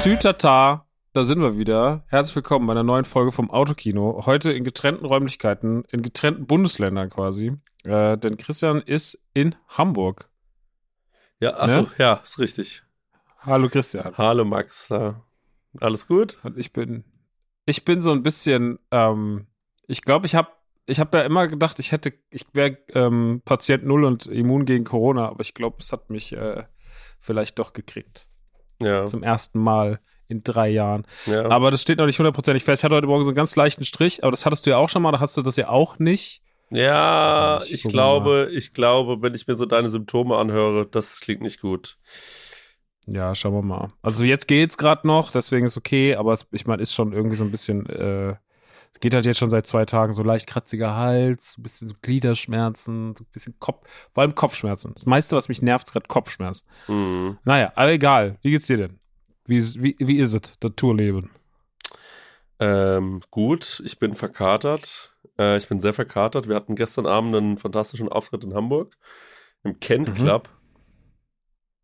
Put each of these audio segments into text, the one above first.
Tatütata, da sind wir wieder. Herzlich willkommen bei einer neuen Folge vom Autokino. Heute in getrennten Räumlichkeiten, in getrennten Bundesländern quasi. Äh, denn Christian ist in Hamburg. Ja, achso, Ne? ja, ist richtig. Hallo Christian. Hallo Max, äh, alles gut? Und ich bin, ich bin so ein bisschen, ähm, ich glaube, ich habe ich habe ja immer gedacht, ich hätte, ich wäre ähm, Patient Null und immun gegen Corona, aber ich glaube, es hat mich äh, vielleicht doch gekriegt. Ja, Zum ersten Mal in drei Jahren. ja. Aber das steht noch nicht hundertprozentig fest. Ich hatte heute Morgen so einen ganz leichten Strich, aber das hattest du ja auch schon mal, da hast du das ja auch nicht. ja, Also ich ich gucke glaube, ich glaube, wenn ich mir so deine Symptome anhöre, das klingt nicht gut. Ja, schauen wir mal. Also jetzt geht's gerade noch, deswegen ist okay, aber es, ich meine, ist schon irgendwie so ein bisschen, äh, es geht halt jetzt schon seit zwei Tagen so leicht kratziger Hals, ein bisschen so Gliederschmerzen, so ein bisschen Kopf, vor allem Kopfschmerzen. Das meiste, was mich nervt, ist gerade Kopfschmerzen. Hm. Naja, aber egal. Wie geht's dir denn? Wie ist, wie, wie ist es, das Tourleben? Ähm, gut, ich bin verkatert. Äh, ich bin sehr verkatert. Wir hatten gestern Abend einen fantastischen Auftritt in Hamburg im Kent Mhm. Club.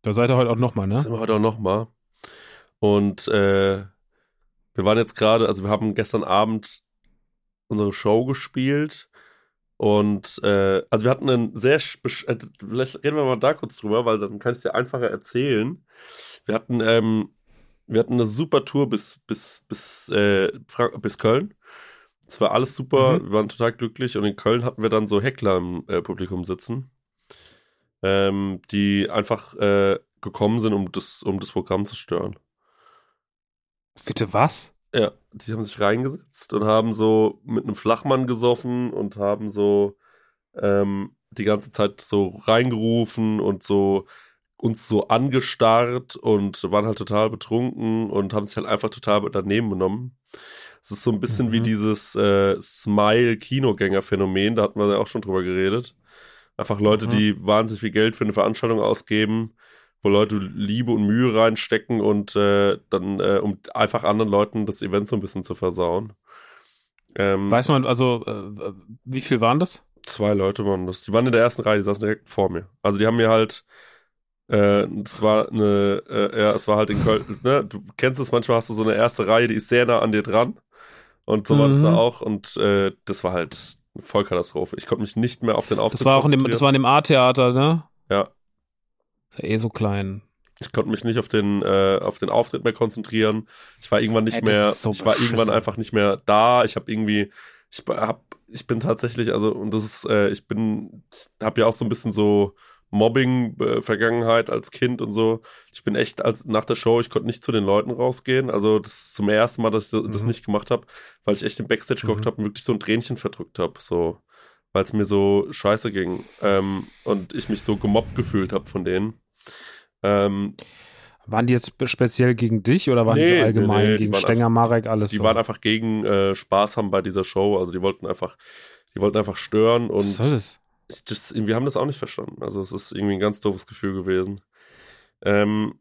Da seid ihr heute auch nochmal, ne? Sind wir heute auch nochmal. Und äh, wir waren jetzt gerade, also wir haben gestern Abend unsere Show gespielt. Und äh, also wir hatten einen sehr, äh, vielleicht reden wir mal da kurz drüber, weil dann kann ich es dir einfacher erzählen. Wir hatten, ähm, wir hatten eine super Tour bis, bis, bis, äh, bis Köln. Es war alles super, Mhm. wir waren total glücklich und in Köln hatten wir dann so Heckler im äh, Publikum sitzen, ähm, die einfach äh, gekommen sind, um das, um das Programm zu stören. Bitte was? Ja, die haben sich reingesetzt und haben so mit einem Flachmann gesoffen und haben so ähm, die ganze Zeit so reingerufen und so uns so angestarrt und waren halt total betrunken und haben sich halt einfach total daneben genommen. Es ist so ein bisschen Mhm. wie dieses äh, Smile-Kinogänger-Phänomen, da hatten wir ja auch schon drüber geredet. Einfach Leute, Mhm. die wahnsinnig viel Geld für eine Veranstaltung ausgeben, wo Leute Liebe und Mühe reinstecken und äh, dann, äh, um einfach anderen Leuten das Event so ein bisschen zu versauen. Ähm, Weiß man, also, äh, wie viel waren das? Zwei Leute waren das. Die waren in der ersten Reihe, die saßen direkt vor mir. Also die haben mir halt, äh, es war eine, äh, ja, es war halt in Köln, ne? Du kennst es, manchmal hast du so eine erste Reihe, die ist sehr nah an dir dran. Und so war das Mhm. da auch. Und äh, das war halt eine Vollkatastrophe. Ich konnte mich nicht mehr auf den Auftritt Das war auch in dem, das war in dem A-Theater, ne? Ja. Ist ja eh so klein. Ich konnte mich nicht auf den, äh, auf den Auftritt mehr konzentrieren. Ich war irgendwann nicht Ey, mehr, so ich war irgendwann einfach nicht mehr da. Ich habe irgendwie, ich hab, ich bin tatsächlich, also, und das ist, äh, ich bin, ich habe ja auch so ein bisschen so Mobbing-Vergangenheit als Kind und so. Ich bin echt, als nach der Show, ich konnte nicht zu den Leuten rausgehen. Also, das ist zum ersten Mal, dass ich das Mhm. nicht gemacht habe, weil ich echt im Backstage geguckt Mhm. habe und wirklich so ein Tränchen verdrückt habe. So, weil es mir so scheiße ging. Ähm, und ich mich so gemobbt gefühlt habe von denen. Ähm, Waren die jetzt spe- speziell gegen dich oder waren die Nee, so allgemein nee, nee, die gegen Stenger, Marek, alles die so? waren einfach gegen äh, Spaß haben bei dieser Show. Also die wollten einfach, die wollten einfach stören Was und soll das? ich, das, wir haben das auch nicht verstanden. Also es ist irgendwie ein ganz doofes Gefühl gewesen. Ähm,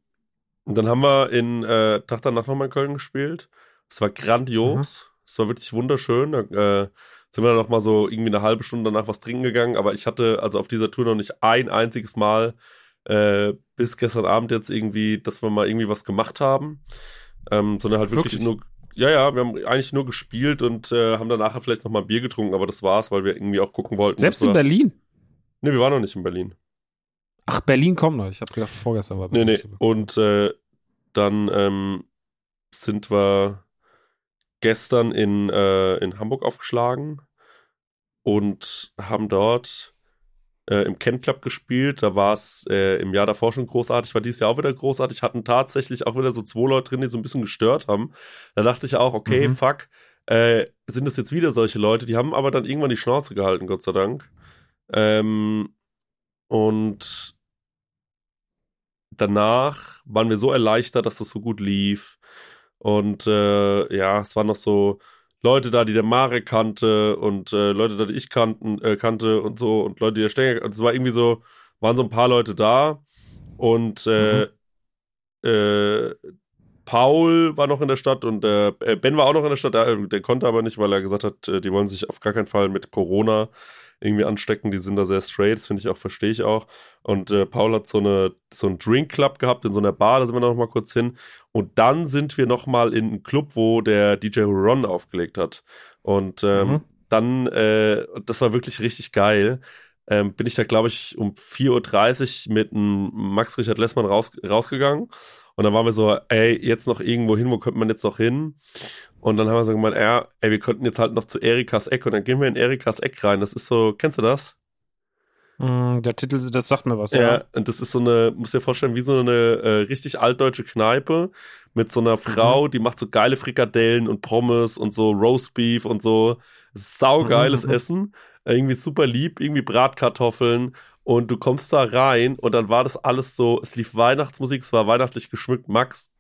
und dann haben wir in äh, Tag danach nochmal in Köln gespielt. Es war grandios. Es war wirklich wunderschön. Äh, sind wir dann noch mal so irgendwie eine halbe Stunde danach was trinken gegangen. Aber ich hatte also auf dieser Tour noch nicht ein einziges Mal äh, bis gestern Abend jetzt irgendwie, dass wir mal irgendwie was gemacht haben. Ähm, sondern halt wirklich, Wirklich? nur, ja, ja, wir haben eigentlich nur gespielt und äh, haben dann nachher vielleicht noch mal ein Bier getrunken, aber das war's, weil wir irgendwie auch gucken wollten. Selbst in wir, Berlin? Nee, wir waren noch nicht in Berlin. Ach, Berlin kommt noch. Ich habe gedacht, vorgestern war Nee, Berlin. nee. Und äh, dann ähm, sind wir gestern in, äh, in Hamburg aufgeschlagen und haben dort äh, im Kent Club gespielt. Da war es äh, im Jahr davor schon großartig, war dieses Jahr auch wieder großartig. Hatten tatsächlich auch wieder so zwei Leute drin, die so ein bisschen gestört haben. Da dachte ich auch, okay, Mhm. fuck, äh, sind es jetzt wieder solche Leute? Die haben aber dann irgendwann die Schnauze gehalten, Gott sei Dank. Ähm, und danach waren wir so erleichtert, dass das so gut lief. Und äh, ja, es waren noch so Leute da, die der Marek kannte und äh, Leute da, die ich kannten, äh, kannte und so und Leute, die der Stenger, und es war irgendwie so, waren so ein paar Leute da und äh, äh, Paul war noch in der Stadt und äh, Ben war auch noch in der Stadt. Der, der, konnte aber nicht, weil er gesagt hat, äh, die wollen sich auf gar keinen Fall mit Corona irgendwie anstecken. Die sind da sehr straight, das finde ich auch, verstehe ich auch. Und äh, Paul hat so, eine, so einen Drink Club gehabt in so einer Bar, da sind wir noch mal kurz hin. Und dann sind wir noch mal in einen Club, wo der DJ Ron aufgelegt hat. Und ähm, mhm. dann, äh, das war wirklich richtig geil. Ähm, bin ich da, glaube ich, um 4.30 Uhr mit einem Max Richard Lessmann raus, rausgegangen. Und dann waren wir so, ey, jetzt noch irgendwo hin, wo könnte man jetzt noch hin? Und dann haben wir so gemeint, ja, ey, wir könnten jetzt halt noch zu Erikas Eck und dann gehen wir in Erikas Eck rein. Das ist so, kennst du das? Mm, der Titel, das sagt mir was, ja. Ja, und das ist so eine, muss dir vorstellen, wie so eine äh, richtig altdeutsche Kneipe mit so einer Frau, mhm. die macht so geile Frikadellen und Pommes und so Roastbeef und so. Saugeiles mhm. Essen. Irgendwie super lieb, irgendwie Bratkartoffeln und du kommst da rein und dann war das alles so, es lief Weihnachtsmusik, es war weihnachtlich geschmückt, Max.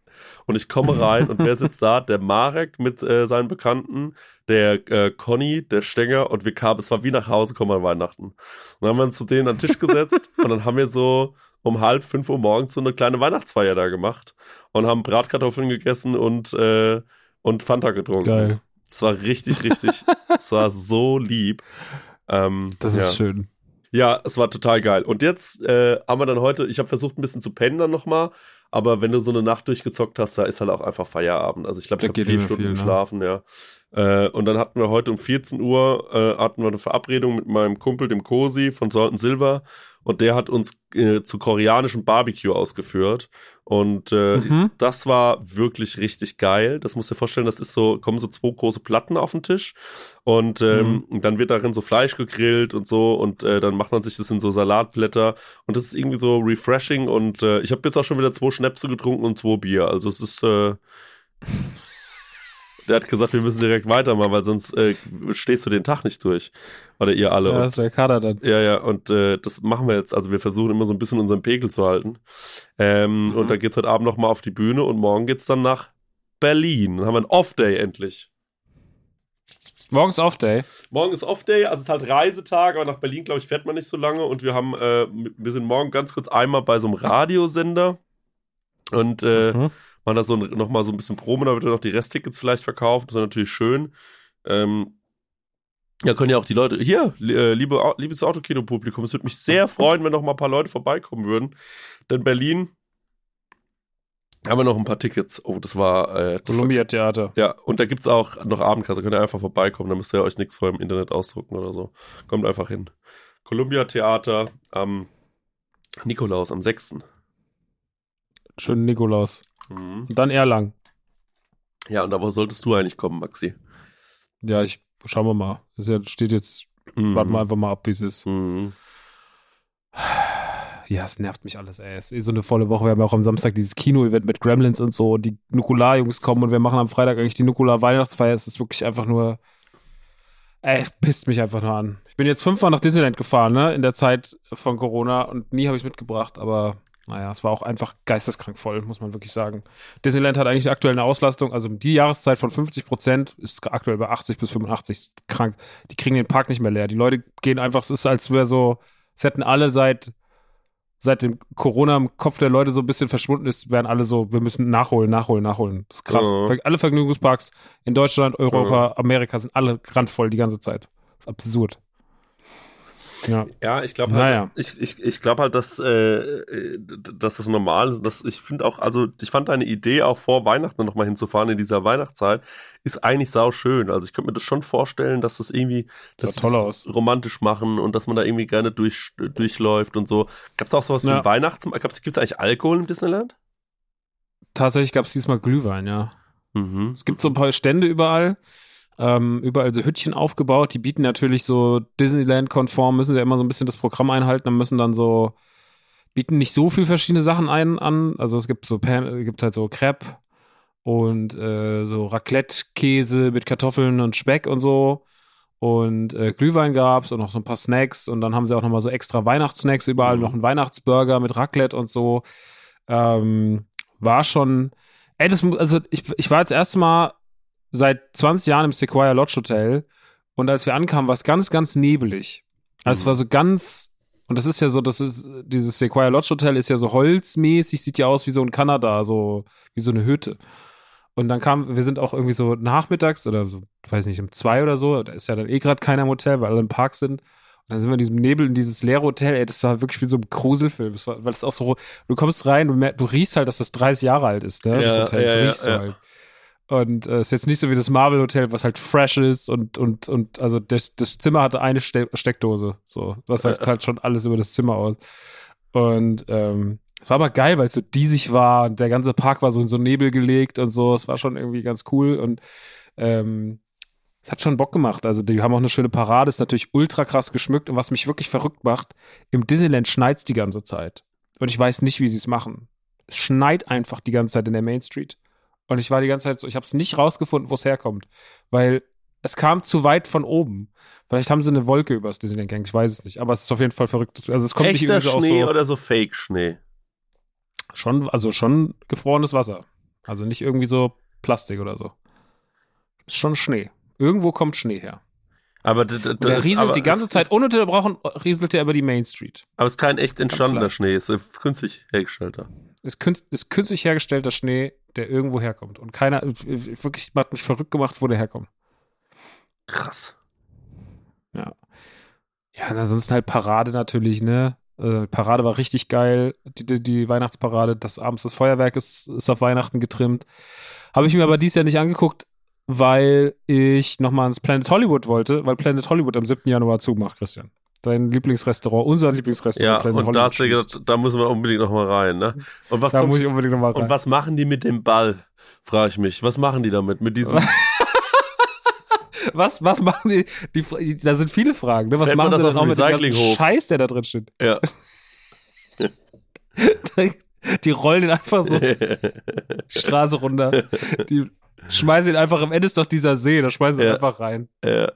Und ich komme rein und wer sitzt da? Der Marek mit äh, seinen Bekannten, der äh, Conny, der Stenger und wir kamen, es war wie nach Hause kommen an Weihnachten. Und dann haben wir uns zu denen an den Tisch gesetzt und dann haben wir so um halb fünf Uhr morgens so eine kleine Weihnachtsfeier da gemacht und haben Bratkartoffeln gegessen und, äh, und Fanta getrunken. Geil. Es war richtig, richtig, es war so lieb. Ähm, das ist ja. schön. Ja, es war total geil. Und jetzt äh, haben wir dann heute, ich habe versucht ein bisschen zu pennen dann nochmal, aber wenn du so eine Nacht durchgezockt hast, da ist halt auch einfach Feierabend. Also ich glaube, ich habe vier Stunden viel, ne? geschlafen, ja. Äh, und dann hatten wir heute um 14 Uhr äh, hatten wir eine Verabredung mit meinem Kumpel, dem Kosi von Salt Silver und der hat uns äh, zu koreanischem Barbecue ausgeführt und äh, mhm. das war wirklich richtig geil. Das musst du dir vorstellen, das ist so kommen so zwei große Platten auf den Tisch und ähm, mhm. dann wird darin so Fleisch gegrillt und so und äh, dann macht man sich das in so Salatblätter und das ist irgendwie so refreshing und äh, ich habe jetzt auch schon wieder zwei Schnäpse getrunken und zwei Bier. Also es ist äh, der hat gesagt, wir müssen direkt weitermachen, weil sonst äh, stehst du den Tag nicht durch. Oder ihr alle. Ja, das ist der Kader dann. Ja, ja, und äh, das machen wir jetzt. Also wir versuchen immer so ein bisschen unseren Pegel zu halten. Ähm, mhm. Und dann geht's heute Abend nochmal auf die Bühne und morgen geht's dann nach Berlin. Dann haben wir einen Off-Day endlich. Morgen ist Off-Day. Morgen ist Off-Day, also es ist halt Reisetag, aber nach Berlin, glaube ich, fährt man nicht so lange. Und wir haben, äh, wir sind morgen ganz kurz einmal bei so einem Radiosender. Und äh, mhm machen da so nochmal so ein bisschen Promo, da wird dann noch die Resttickets vielleicht verkauft. Das ist natürlich schön. Ähm, ja, können ja auch die Leute, hier, äh, liebe, liebes Autokino-Publikum, es würde mich sehr freuen, wenn noch mal ein paar Leute vorbeikommen würden. Denn Berlin haben wir noch ein paar Tickets. Oh, das war. Äh, Columbia Theater. Ja, und da gibt's auch noch Abendkasse. Könnt ihr einfach vorbeikommen. Da müsst ihr euch nichts vor im Internet ausdrucken oder so. Kommt einfach hin. Columbia Theater am Nikolaus, am 6. Schönen Nikolaus. Mhm. Und dann Erlangen. Ja, und da wo solltest du eigentlich kommen, Maxi? Ja, ich schauen wir mal. Es steht jetzt, mhm. warten wir einfach mal ab, wie es ist. Mhm. Ja, es nervt mich alles, ey. Es ist eh so eine volle Woche. Wir haben ja auch am Samstag dieses Kino-Event mit Gremlins und so. Die Nukular-Jungs kommen und wir machen am Freitag eigentlich die Nukular-Weihnachtsfeier. Es ist wirklich einfach nur. Ey, es pisst mich einfach nur an. Ich bin jetzt fünfmal nach Disneyland gefahren, ne? In der Zeit von Corona und nie habe ich mitgebracht, aber naja, es war auch einfach geisteskrank voll, muss man wirklich sagen. Disneyland hat eigentlich aktuell eine Auslastung, also die Jahreszeit von 50 Prozent ist aktuell bei 80 bis 85. Krank. Die kriegen den Park nicht mehr leer. Die Leute gehen einfach, es ist, als wäre so, es hätten alle seit, seit dem Corona im Kopf der Leute so ein bisschen verschwunden ist, wären alle so, wir müssen nachholen, nachholen, nachholen. Das ist krass. Ja. Alle Vergnügungsparks in Deutschland, Europa, ja. Amerika sind alle randvoll die ganze Zeit. Das ist absurd. Ja, ja ich glaube halt, naja. ich, ich, ich glaube halt, dass, äh, dass das normal ist. Dass ich finde auch, also ich fand deine Idee auch vor Weihnachten nochmal hinzufahren in dieser Weihnachtszeit, ist eigentlich sau schön. Also ich könnte mir das schon vorstellen, dass das irgendwie das toll aus. romantisch machen und dass man da irgendwie gerne durch, durchläuft und so. Gab es auch sowas ja. wie Weihnachtsmarkt? Gibt es eigentlich Alkohol im Disneyland? Tatsächlich gab es diesmal Glühwein, ja. Mhm. Es gibt so ein paar Stände überall ähm, überall so Hütchen aufgebaut. Die bieten natürlich so Disneyland-konform, müssen ja immer so ein bisschen das Programm einhalten, dann müssen dann so, bieten nicht so viel verschiedene Sachen ein an. Also es gibt so, gibt halt so Crepe und äh, so Raclette-Käse mit Kartoffeln und Speck und so. Und äh, Glühwein gab's und noch so ein paar Snacks. Und dann haben sie auch nochmal so extra Weihnachtssnacks überall, mhm. noch einen Weihnachtsburger mit Raclette und so. Ähm, war schon, ey, das, also ich, ich war jetzt erstmal seit 20 Jahren im Sequoia Lodge Hotel und als wir ankamen, war es ganz, ganz nebelig. Also mhm. es war so ganz Und das ist ja so, das ist, dieses Sequoia Lodge Hotel ist ja so holzmäßig, sieht ja aus wie so in Kanada, so wie so eine Hütte. Und dann kam, wir sind auch irgendwie so nachmittags oder so, weiß nicht, um zwei oder so, da ist ja dann eh gerade keiner im Hotel, weil alle im Park sind. Und dann sind wir in diesem Nebel in dieses leere Hotel, ey, das war wirklich wie so ein Gruselfilm. Das war, weil es auch so, du kommst rein, du, du riechst halt, dass das 30 Jahre alt ist, ne? Das Ja, Hotel, das ja, riechst ja, du halt. Und äh, ist jetzt nicht so wie das Marvel Hotel, was halt fresh ist und, und, und also das, das Zimmer hatte eine Ste Steckdose. So, was halt, halt schon alles über das Zimmer aus. Und ähm, es war aber geil, weil es so diesig war und der ganze Park war so in so Nebel gelegt und so. Es war schon irgendwie ganz cool und ähm, es hat schon Bock gemacht. Also die haben auch eine schöne Parade, ist natürlich ultra krass geschmückt und was mich wirklich verrückt macht, im Disneyland schneit's die ganze Zeit. Und ich weiß nicht, wie sie es machen. Es schneit einfach die ganze Zeit in der Main Street. Und ich war die ganze Zeit so, ich habe es nicht rausgefunden, wo es herkommt, weil es kam zu weit von oben. Vielleicht haben sie eine Wolke übers Disneyland gehängt, ich weiß es nicht, aber es ist auf jeden Fall verrückt. Also es kommt nicht Echter irgendwie so aus Schnee so, oder so Fake-Schnee? schon, also schon gefrorenes Wasser. Also nicht irgendwie so Plastik oder so. Ist schon Schnee. Irgendwo kommt Schnee her. Aber der das- rieselt die ganze Zeit ununterbrochen, rieselt er über die Main Street. aber es ist kein echt entstandener. Schnee, es ist künstlich hergestellter. Ist, künst, ist künstlich hergestellter Schnee, der irgendwo herkommt. Und keiner, wirklich, hat mich verrückt gemacht, wo der herkommt. Krass. Ja, und ansonsten halt Parade natürlich, ne? Äh, Parade war richtig geil, die, die, die Weihnachtsparade. Das abends das Feuerwerk ist, ist auf Weihnachten getrimmt. Habe ich mir aber dieses Jahr nicht angeguckt, weil ich nochmal ins Planet Hollywood wollte, weil Planet Hollywood am 7. Januar zumacht, Christian. Dein Lieblingsrestaurant, unser Lieblingsrestaurant, Ja, und da, hast du gesagt, da müssen wir unbedingt noch mal rein, ne? Und was, Da kommt, muss ich unbedingt nochmal rein. und was machen die mit dem Ball? Frage ich mich. Was machen die damit? Mit diesem Was, was machen die, die, da sind viele Fragen, ne? Was Fällt machen das sie denn auch dem mit dem? Scheiß, der da drin steht? Ja. Die rollen ihn einfach so die Straße runter. Die schmeißen ihn einfach, am Ende ist doch dieser See, da schmeißen sie Ja. einfach rein. ja.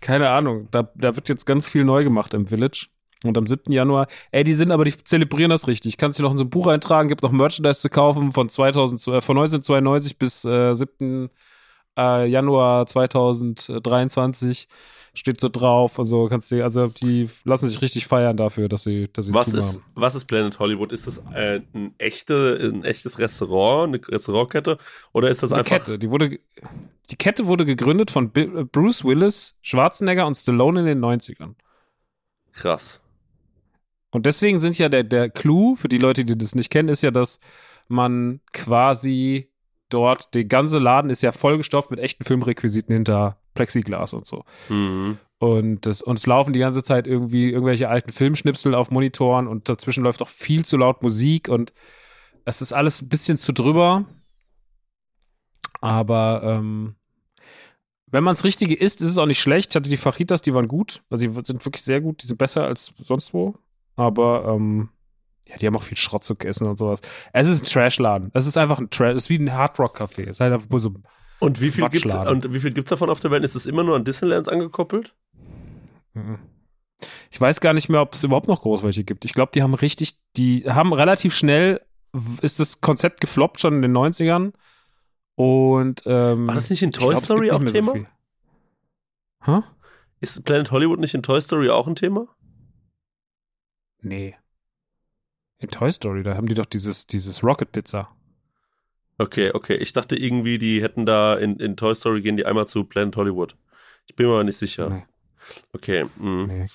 Keine Ahnung, da, da wird jetzt ganz viel neu gemacht im Village. Und am 7. Januar, ey, die sind aber, die zelebrieren das richtig. Kannst du noch in so ein Buch eintragen, gibt noch Merchandise zu kaufen von 2000, äh, von 1992 bis äh, 7. Äh, Januar 2023 steht so drauf. Also kannst du, also die lassen sich richtig feiern dafür, dass sie, dass sie Was zumachen. ist, was ist Planet Hollywood? Ist das äh, ein, echte, ein echtes Restaurant, eine Restaurantkette? Oder ist das Eine einfach. Kette. Die, wurde, die Kette wurde gegründet von äh, Bruce Willis, Schwarzenegger und Stallone in den 90ern. Krass. Und deswegen sind ja der, der Clou, für die Leute, die das nicht kennen, ist ja, dass man quasi dort, der ganze Laden ist ja vollgestopft mit echten Filmrequisiten hinter Plexiglas und so. Mhm. Und, das, und es laufen die ganze Zeit irgendwie irgendwelche alten Filmschnipsel auf Monitoren und dazwischen läuft auch viel zu laut Musik und es ist alles ein bisschen zu drüber. Aber ähm, wenn man es Richtige isst, ist es auch nicht schlecht. Ich hatte die Fajitas, die waren gut. Also die sind wirklich sehr gut. Die sind besser als sonst wo. Aber ähm, ja, die haben auch viel Schrott zu essen und sowas. Es ist ein Trashladen. Es ist einfach ein Trash. Es ist wie ein Hardrock-Café. Es ist halt einfach nur so Und wie viel gibt's, und wie viel gibt's davon auf der Welt? Ist es immer nur an Disneylands angekoppelt? Mhm. Ich weiß gar nicht mehr, ob es überhaupt noch groß welche gibt. Ich glaube, die haben richtig, die haben relativ schnell, ist das Konzept gefloppt schon in den 90ern. Und ähm, War das nicht in Toy glaub, Story auch so Thema? viel. Hä? Ist Planet Hollywood nicht in Toy Story auch ein Thema? Nee. In Toy Story, da haben die doch dieses, dieses Rocket Pizza. Okay, okay. Ich dachte irgendwie, die hätten da in, in Toy Story gehen die einmal zu Planet Hollywood. Ich bin mir aber nicht sicher. Nee, Okay, mh. nee.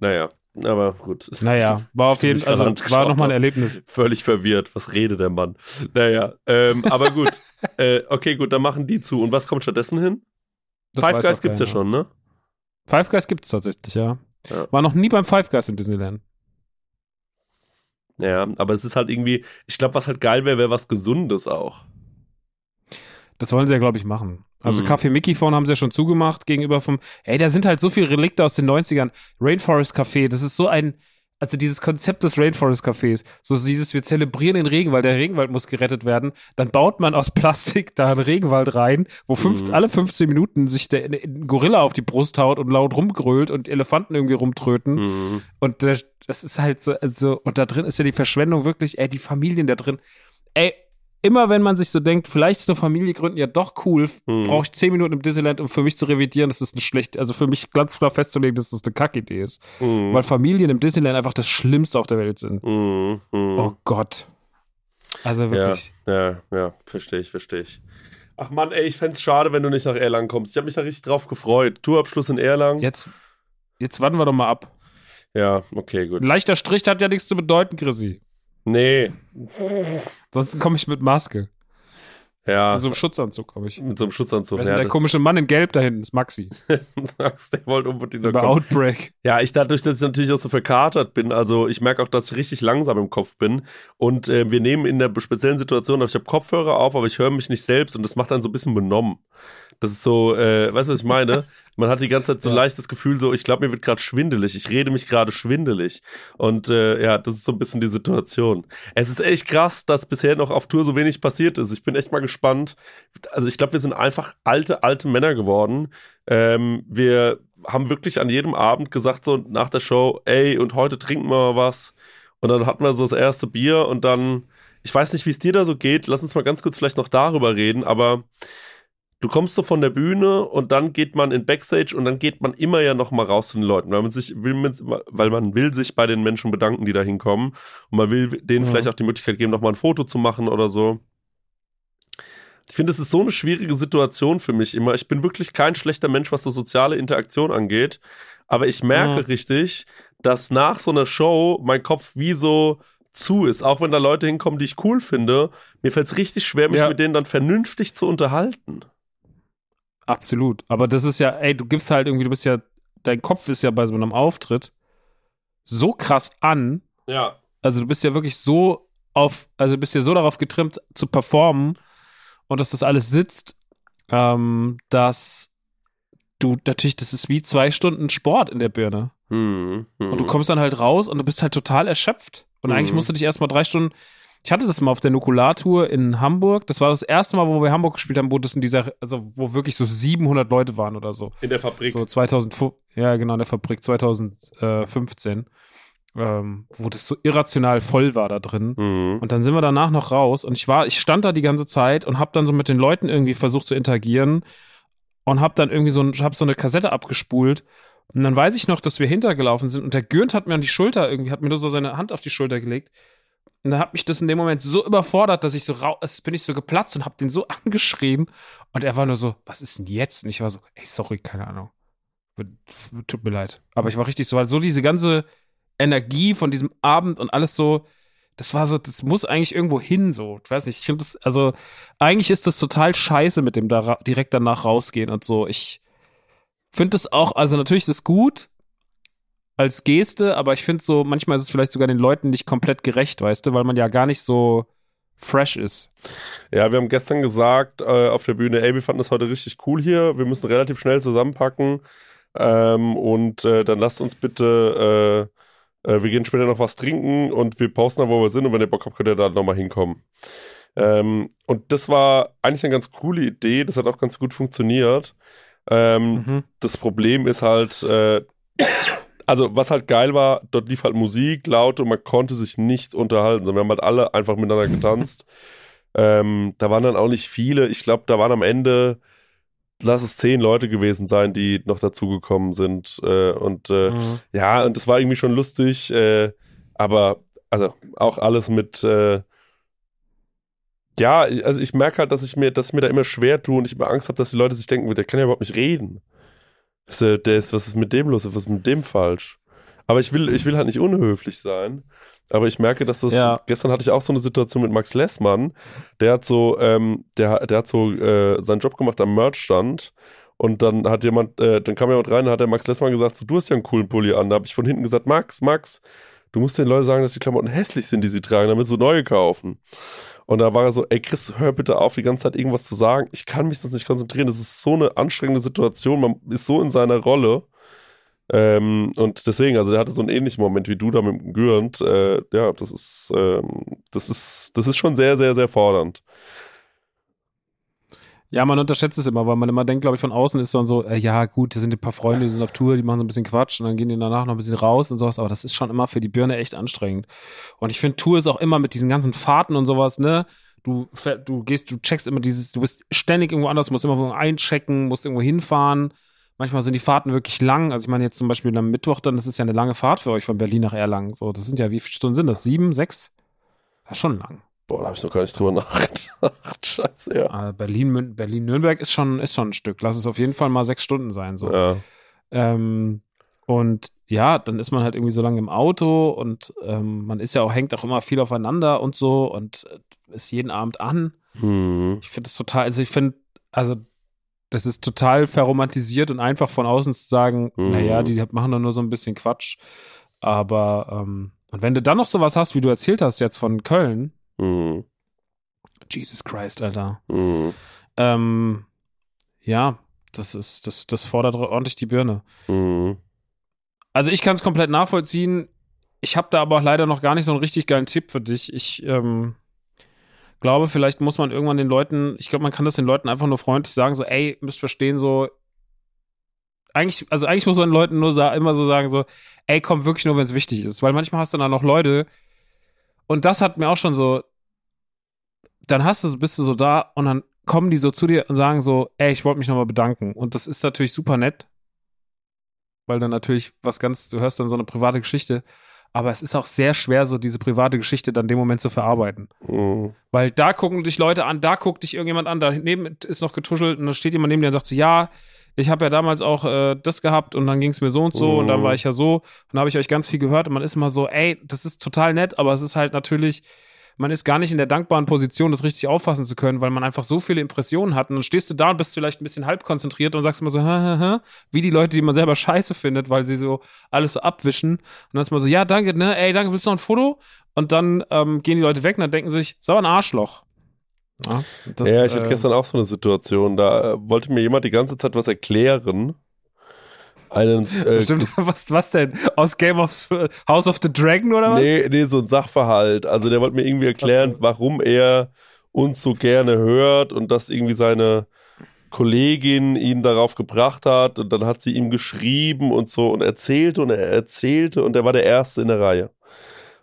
naja, aber gut. Naja, war auf jeden Fall, also war nochmal ein. Erlebnis. Völlig verwirrt. Was redet der Mann? Naja, ähm, aber gut. äh, okay, gut, dann machen die zu. Und was kommt stattdessen hin? Das Five Guys gibt's ja keiner. schon, ne? Five Guys gibt's tatsächlich, ja. Ja. War noch nie beim Five Guys in Disneyland. Ja, aber es ist halt irgendwie, ich glaube, was halt geil wäre, wäre was Gesundes auch. Das wollen sie ja, glaube ich, machen. Also Mhm. Café Mickey vorne haben sie ja schon zugemacht gegenüber vom. Ey, da sind halt so viele Relikte aus den 90ern. Rainforest Café, das ist so ein. Also dieses Konzept des Rainforest Cafés, so dieses, wir zelebrieren den Regenwald, der Regenwald muss gerettet werden, dann baut man aus Plastik da einen Regenwald rein, wo fünf, Mhm. alle 15 Minuten sich der ein Gorilla auf die Brust haut und laut rumgrölt und Elefanten irgendwie rumtröten. Mhm. Und der, das ist halt so, also, und da drin ist ja die Verschwendung wirklich, ey, die Familien da drin. Ey, immer wenn man sich so denkt, vielleicht ist eine Familie gründen ja doch cool, Mhm. brauche ich zehn Minuten im Disneyland, um für mich zu revidieren, dass das eine schlechte, also für mich ganz klar festzulegen, dass das eine Kackidee ist. Mhm. Weil Familien im Disneyland einfach das Schlimmste auf der Welt sind. Mhm. Mhm. Oh Gott. Also ja, wirklich. ja, ja, verstehe ich, verstehe ich. Ach Mann, ey, ich fänd's schade, wenn du nicht nach Erlangen kommst. Ich habe mich da richtig drauf gefreut. Tourabschluss in Erlangen. Jetzt, jetzt warten wir doch mal ab. Ja, okay, gut. Leichter Strich hat ja nichts zu bedeuten, Chrissy. Nee. Sonst komme ich mit Maske. Ja, Mit so einem Schutzanzug komme ich. mit so einem Schutzanzug. Weißt Ja, der komische Mann in Gelb da hinten ist Maxi. der wollte unbedingt Über. Outbreak. Ja, ich dadurch, dass ich natürlich auch so verkatert bin, also ich merke auch, dass ich richtig langsam im Kopf bin. Und äh, wir nehmen in der speziellen Situation, ich habe Kopfhörer auf, aber ich höre mich nicht selbst und das macht dann so ein bisschen benommen. Das ist so, äh, weißt du, was ich meine? Man hat die ganze Zeit so Ja. leicht das Gefühl, so, ich glaube, mir wird gerade schwindelig. Ich rede mich gerade schwindelig. Und äh, ja, das ist so ein bisschen die Situation. Es ist echt krass, dass bisher noch auf Tour so wenig passiert ist. Ich bin echt mal gespannt. Also ich glaube, wir sind einfach alte, alte Männer geworden. Ähm, wir haben wirklich an jedem Abend gesagt, so nach der Show, ey, und heute trinken wir mal was. Und dann hatten wir so das erste Bier und dann, ich weiß nicht, wie es dir da so geht, lass uns mal ganz kurz vielleicht noch darüber reden, aber du kommst so von der Bühne und dann geht man in Backstage und dann geht man immer ja noch mal raus zu den Leuten, weil man sich will, weil man will sich bei den Menschen bedanken, die da hinkommen und man will denen Ja. vielleicht auch die Möglichkeit geben, noch mal ein Foto zu machen oder so. Ich finde, es ist so eine schwierige Situation für mich immer. Ich bin wirklich kein schlechter Mensch, was so soziale Interaktion angeht. Aber ich merke Ja. richtig, dass nach so einer Show mein Kopf wie so zu ist. Auch wenn da Leute hinkommen, die ich cool finde. Mir fällt es richtig schwer, mich Ja. mit denen dann vernünftig zu unterhalten. Absolut. Aber das ist ja, ey, du gibst halt irgendwie, du bist ja, dein Kopf ist ja bei so einem Auftritt so krass an. Ja. Also du bist ja wirklich so auf, also du bist ja so darauf getrimmt zu performen und dass das alles sitzt, ähm, dass du natürlich, das ist wie zwei Stunden Sport in der Birne. Hm, hm. Und du kommst dann halt raus und du bist halt total erschöpft. Und eigentlich Mhm. musst du dich erstmal drei Stunden. Ich hatte das mal auf der Nukulartour in Hamburg. Das war das erste Mal, wo wir Hamburg gespielt haben, wo das in dieser, also wo wirklich so 700 Leute waren oder so. in der Fabrik. So 2000, ja genau, in der Fabrik 2015. Ähm, wo das so irrational voll war da drin. Hm. Und dann sind wir danach noch raus und ich war, ich stand da die ganze Zeit und habe dann so mit den Leuten irgendwie versucht zu interagieren und habe dann irgendwie so, ein, hab so eine Kassette abgespult. Und dann weiß ich noch, dass wir hintergelaufen sind und der Gürnt hat mir an die Schulter irgendwie, hat mir nur so seine Hand auf die Schulter gelegt. Und dann hat mich das in dem Moment so überfordert, dass ich so raus, bin ich so geplatzt und hab den so angeschrien. Und er war nur so, was ist denn jetzt? Und ich war so, ey, sorry, keine Ahnung. Tut mir leid. Aber ich war richtig so, weil so diese ganze Energie von diesem Abend und alles so, das war so, das muss eigentlich irgendwo hin, so. Ich weiß nicht, ich finde das, also, eigentlich ist das total scheiße mit dem da direkt danach rausgehen und so. Ich finde das auch, also natürlich ist es gut als Geste, aber ich finde so, manchmal ist es vielleicht sogar den Leuten nicht komplett gerecht, weißt du, weil man ja gar nicht so fresh ist. Ja, wir haben gestern gesagt äh, auf der Bühne, ey, wir fanden das heute richtig cool hier. Wir müssen relativ schnell zusammenpacken. Ähm, und äh, dann lasst uns bitte, äh, äh, wir gehen später noch was trinken und wir posten da, wo wir sind. Und wenn ihr Bock habt, könnt ihr da nochmal hinkommen. Ähm, und das war eigentlich eine ganz coole Idee. Das hat auch ganz gut funktioniert. Ähm, Mhm. das Problem ist halt, äh, also was halt geil war, dort lief halt Musik laut und man konnte sich nicht unterhalten. sondern wir haben halt alle einfach miteinander getanzt. ähm, da waren dann auch nicht viele. Ich glaube, da waren am Ende, lass es zehn Leute gewesen sein, die noch dazugekommen sind. Äh, und äh, Mhm. ja, und das war irgendwie schon lustig, äh, aber also auch alles mit äh, ja, also ich merke halt, dass ich mir, dass ich mir da immer schwer tue und ich immer Angst habe, dass die Leute sich denken, der kann ja überhaupt nicht reden. Ja- der ist, was ist mit dem los? Was ist mit dem falsch? Aber ich will, ich will halt nicht unhöflich sein. Aber ich merke, dass das, Ja. gestern hatte ich auch so eine Situation mit Max Lessmann, der hat so, ähm, der, der hat so äh, seinen Job gemacht am Merchstand und dann hat jemand, äh, dann kam jemand rein und hat der Max Lessmann gesagt, so, du hast ja einen coolen Pulli an. Da habe ich von hinten gesagt, Max, Max, du musst den Leuten sagen, dass die Klamotten hässlich sind, die sie tragen, damit sie neue kaufen. Und da war er so, ey Chris, hör bitte auf, die ganze Zeit irgendwas zu sagen. Ich kann mich sonst nicht konzentrieren. Das ist so eine anstrengende Situation. Man ist so in seiner Rolle. Ähm, und deswegen, also der hatte so einen ähnlichen Moment wie du da mit dem Gürnt. Äh, ja, das ist, ähm, das ist, das ist schon sehr, sehr, sehr fordernd. Ja, man unterschätzt es immer, weil man immer denkt, glaube ich, von außen ist dann so, äh, ja, gut, hier sind ein paar Freunde, die sind auf Tour, die machen so ein bisschen Quatsch und dann gehen die danach noch ein bisschen raus und sowas, aber das ist schon immer für die Birne echt anstrengend. Und ich finde, Tour ist auch immer mit diesen ganzen Fahrten und sowas, ne? Du, du gehst, du checkst immer dieses, du bist ständig irgendwo anders, musst immer einchecken, musst irgendwo hinfahren. Manchmal sind die Fahrten wirklich lang. Also ich meine jetzt zum Beispiel am Mittwoch, dann das ist ja eine lange Fahrt für euch von Berlin nach Erlangen. So, das sind ja, wie viele Stunden sind das? Sieben, sechs? Das ist schon lang. Boah, da habe ich noch gar nicht drüber nachgedacht. Scheiße, ja. Äh, Berlin, Mün- Berlin, Nürnberg ist schon, ist schon ein Stück. Lass es auf jeden Fall mal sechs Stunden sein. So. ja. Ähm, und ja, dann ist man halt irgendwie so lange im Auto und ähm, man ist ja auch, hängt auch immer viel aufeinander und so und äh, ist jeden Abend an. Hm. Ich finde das total, also ich finde, also das ist total verromantisiert und einfach von außen zu sagen, Mhm. naja, die machen doch nur so ein bisschen Quatsch. Aber, ähm, und wenn du dann noch sowas hast, wie du erzählt hast jetzt von Köln, Hm. Jesus Christ, Alter. Hm. Ähm, ja, das ist, das, das fordert ordentlich die Birne. Hm. Also ich kann es komplett nachvollziehen. Ich habe da aber auch leider noch gar nicht so einen richtig geilen Tipp für dich. Ich ähm, glaube, vielleicht muss man irgendwann den Leuten, ich glaube, man kann das den Leuten einfach nur freundlich sagen, so, ey, müsst verstehen, so, eigentlich, also eigentlich muss man den Leuten nur immer so sagen, so, ey, komm wirklich nur, wenn es wichtig ist. Weil manchmal hast du dann noch Leute, und das hat mir auch schon so, dann hast du, bist du so da und dann kommen die so zu dir und sagen so, ey, ich wollte mich nochmal bedanken. Und das ist natürlich super nett, weil dann natürlich was ganz, du hörst dann so eine private Geschichte, aber es ist auch sehr schwer, so diese private Geschichte dann in dem Moment zu verarbeiten. Hm. Weil da gucken dich Leute an, da guckt dich irgendjemand an, daneben ist noch getuschelt und dann steht jemand neben dir und sagt so, ja, ich habe ja damals auch äh, das gehabt und dann ging es mir so und so und dann Mhm. war ich ja so und dann habe ich euch ganz viel gehört und man ist immer so, ey, das ist total nett, aber es ist halt natürlich, man ist gar nicht in der dankbaren Position, das richtig auffassen zu können, weil man einfach so viele Impressionen hat und dann stehst du da und bist vielleicht ein bisschen halb konzentriert und sagst immer so, hä, hä, hä, wie die Leute, die man selber scheiße findet, weil sie so alles so abwischen und dann ist man so, ja, danke, ne, ey, danke, willst du noch ein Foto? Und dann ähm, gehen die Leute weg und dann denken sich, so ein Arschloch. Ja, das, ja, ich hatte äh, gestern auch so eine Situation, da äh, wollte mir jemand die ganze Zeit was erklären. Einen, äh, Stimmt, was, was denn? Aus Game of House of the Dragon oder was? Nee, nee, so ein Sachverhalt. Also der wollte mir irgendwie erklären, warum er uns so gerne hört und dass irgendwie seine Kollegin ihn darauf gebracht hat und dann hat sie ihm geschrieben und so und erzählte und er erzählte und er war der Erste in der Reihe.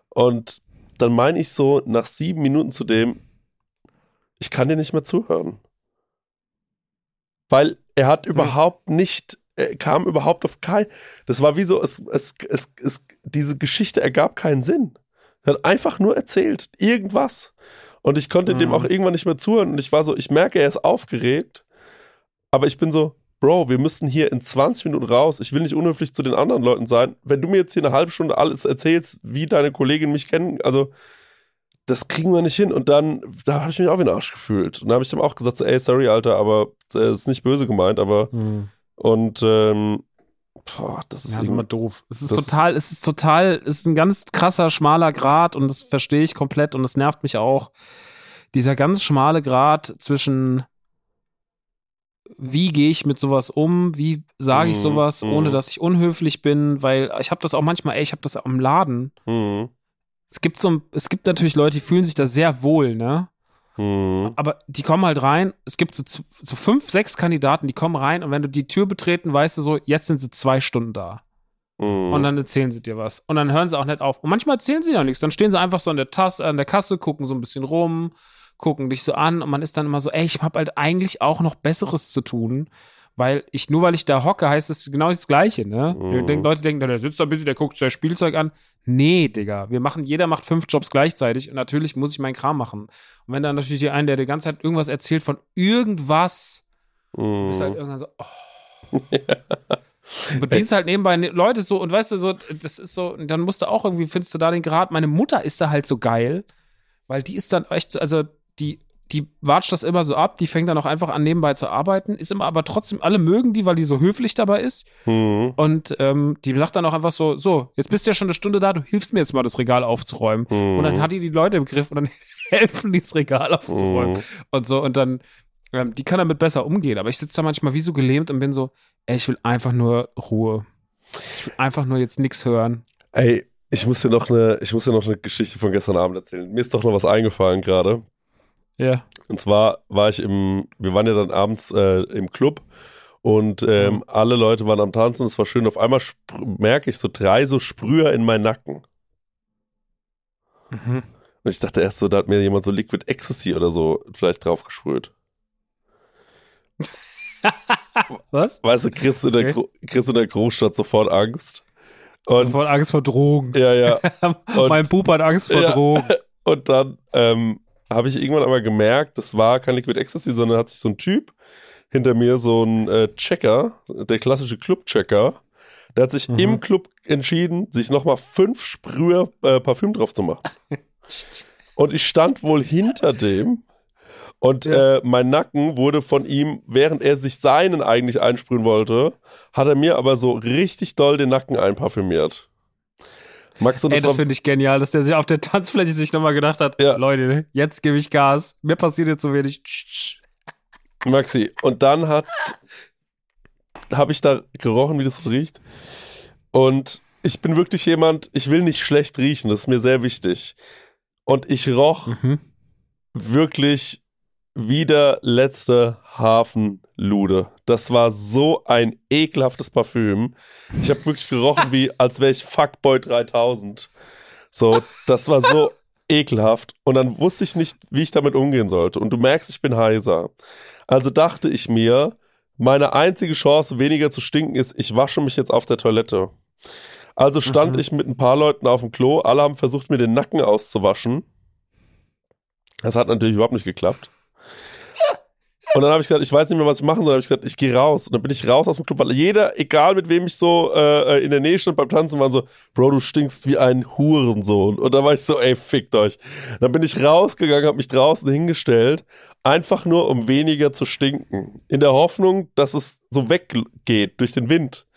Und dann meine ich so nach sieben Minuten zu dem, ich kann dir nicht mehr zuhören. Weil er hat überhaupt nicht, er kam überhaupt auf kein, das war wie so, es, es, es, es, diese Geschichte ergab keinen Sinn. Er hat einfach nur erzählt, irgendwas. Und ich konnte dem Mhm. auch irgendwann nicht mehr zuhören und ich war so, ich merke, er ist aufgeregt, aber ich bin so, Bro, wir müssen hier in 20 Minuten raus. Ich will nicht unhöflich zu den anderen Leuten sein. Wenn du mir jetzt hier eine halbe Stunde alles erzählst, wie deine Kollegin mich kennen, also das kriegen wir nicht hin. Und dann, da habe ich mich auch wie ein Arsch gefühlt. Und da habe ich ihm auch gesagt, so, ey, sorry, Alter, aber das ist nicht böse gemeint, aber Hm. und ähm, boah, das ist Ja, immer doof. Es ist total, es ist total, es ist ein ganz krasser, schmaler Grad und das verstehe ich komplett und das nervt mich auch. Dieser ganz schmale Grad zwischen wie gehe ich mit sowas um, wie sage ich Mhm, sowas, ohne mhm. dass ich unhöflich bin, weil ich habe das auch manchmal, ey, ich habe das am Laden. Mhm. Es gibt so, es gibt natürlich Leute, die fühlen sich da sehr wohl, ne? Mhm. Aber die kommen halt rein. Es gibt so, so fünf, sechs Kandidaten, die kommen rein und wenn du die Tür betreten, weißt du so, jetzt sind sie zwei Stunden da. Mhm. Und dann erzählen sie dir was. Und dann hören sie auch nicht auf. Und manchmal erzählen sie ja nichts. Dann stehen sie einfach so an der, Tasse, an der Kasse, gucken so ein bisschen rum, gucken dich so an und man ist dann immer so, ey, ich habe halt eigentlich auch noch Besseres zu tun. Weil ich, nur weil ich da hocke, heißt es genau das Gleiche, ne? Mhm. Die Leute denken, der sitzt da ein bisschen, der guckt sich das Spielzeug an. Nee, Digga. Wir machen, jeder macht fünf Jobs gleichzeitig und natürlich muss ich meinen Kram machen. Und wenn dann natürlich der eine, der die ganze Zeit irgendwas erzählt von irgendwas, Mhm. bist halt irgendwann so, oh. Du bedienst halt nebenbei ne- Leute so und weißt du, so, das ist so, und dann musst du auch irgendwie, findest du da den Grad. Meine Mutter ist da halt so geil, weil die ist dann echt, so- also die, die watscht das immer so ab, die fängt dann auch einfach an, nebenbei zu arbeiten, ist immer aber trotzdem, alle mögen die, weil die so höflich dabei ist. Mhm. Und ähm, die sagt dann auch einfach so: So, jetzt bist du ja schon eine Stunde da, du hilfst mir jetzt mal, das Regal aufzuräumen. Mhm. Und dann hat die die Leute im Griff und dann helfen, die das Regal aufzuräumen Mhm. und so. Und dann, ähm, die kann damit besser umgehen. Aber ich sitze da manchmal wie so gelähmt und bin so, ey, ich will einfach nur Ruhe. Ich will einfach nur jetzt nichts hören. Ey, ich muss dir noch eine, ich muss dir noch eine Geschichte von gestern Abend erzählen. Mir ist doch noch was eingefallen gerade. Ja. Und zwar war ich im, wir waren ja dann abends äh, im Club und ähm, Mhm. alle Leute waren am Tanzen. Es war schön. Auf einmal merke ich so drei so Sprüher in meinen Nacken. Mhm. Und ich dachte erst so, da hat mir jemand so Liquid Ecstasy oder so vielleicht draufgesprüht. Was? Weißt du, kriegst du, in der, Okay. Gro- kriegst du in der Großstadt sofort Angst. Und, Sofort Angst vor Drogen. ja, ja. Und- mein Bub hat Angst vor Ja. Drogen. Und dann ähm, habe ich irgendwann einmal gemerkt, das war kein Liquid Ecstasy, sondern hat sich so ein Typ hinter mir, so ein äh, Checker, der klassische Club-Checker, der hat sich Mhm. im Club entschieden, sich nochmal fünf Sprüher äh, Parfüm drauf zu machen. Und ich stand wohl hinter dem und Ja. äh, mein Nacken wurde von ihm, während er sich seinen eigentlich einsprühen wollte, hat er mir aber so richtig doll den Nacken einparfümiert. Max und Ey, das das finde ich genial, dass der sich auf der Tanzfläche sich nochmal gedacht hat, Ja. Leute, jetzt gebe ich Gas. Mir passiert jetzt so wenig. Maxi. Und dann hat habe ich da gerochen, wie das riecht. Und ich bin wirklich jemand, ich will nicht schlecht riechen, das ist mir sehr wichtig. Und ich roch Mhm. wirklich wie der letzte Hafenlude. Das war so ein ekelhaftes Parfüm. Ich habe wirklich gerochen, wie als wäre ich Fuckboy 3000. So, das war so ekelhaft. Und dann wusste ich nicht, wie ich damit umgehen sollte. Und du merkst, ich bin heiser. Also dachte ich mir, meine einzige Chance, weniger zu stinken, ist, ich wasche mich jetzt auf der Toilette. Also stand Mhm. ich mit ein paar Leuten auf dem Klo, alle haben versucht, mir den Nacken auszuwaschen. Das hat natürlich überhaupt nicht geklappt. Und dann habe ich gesagt, ich weiß nicht mehr, was ich machen soll. Hab ich gesagt, ich gehe raus. Und dann bin ich raus aus dem Club, weil jeder, egal mit wem ich so äh, in der Nähe stand beim Tanzen, waren so, Bro, du stinkst wie ein Hurensohn. Und da war ich so, ey, fickt euch. Dann bin ich rausgegangen, habe mich draußen hingestellt, einfach nur, um weniger zu stinken. In der Hoffnung, dass es so weggeht durch den Wind.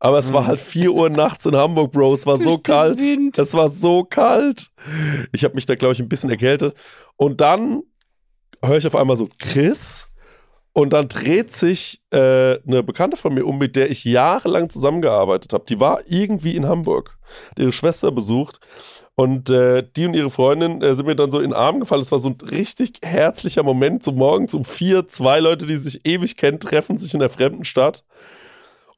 Aber es war halt 4 Uhr nachts in Hamburg, Bro. Es war so Durch kalt. Es war so kalt. Ich habe mich da, glaube ich, ein bisschen erkältet. Und dann höre ich auf einmal so Chris. Und dann dreht sich äh, eine Bekannte von mir um, mit der ich jahrelang zusammengearbeitet habe. Die war irgendwie in Hamburg, hat ihre Schwester besucht. Und äh, die und ihre Freundin äh, sind mir dann so in den Arm gefallen. Es war so ein richtig herzlicher Moment. So morgens um vier, zwei Leute, die sich ewig kennen, treffen sich in der fremden Stadt.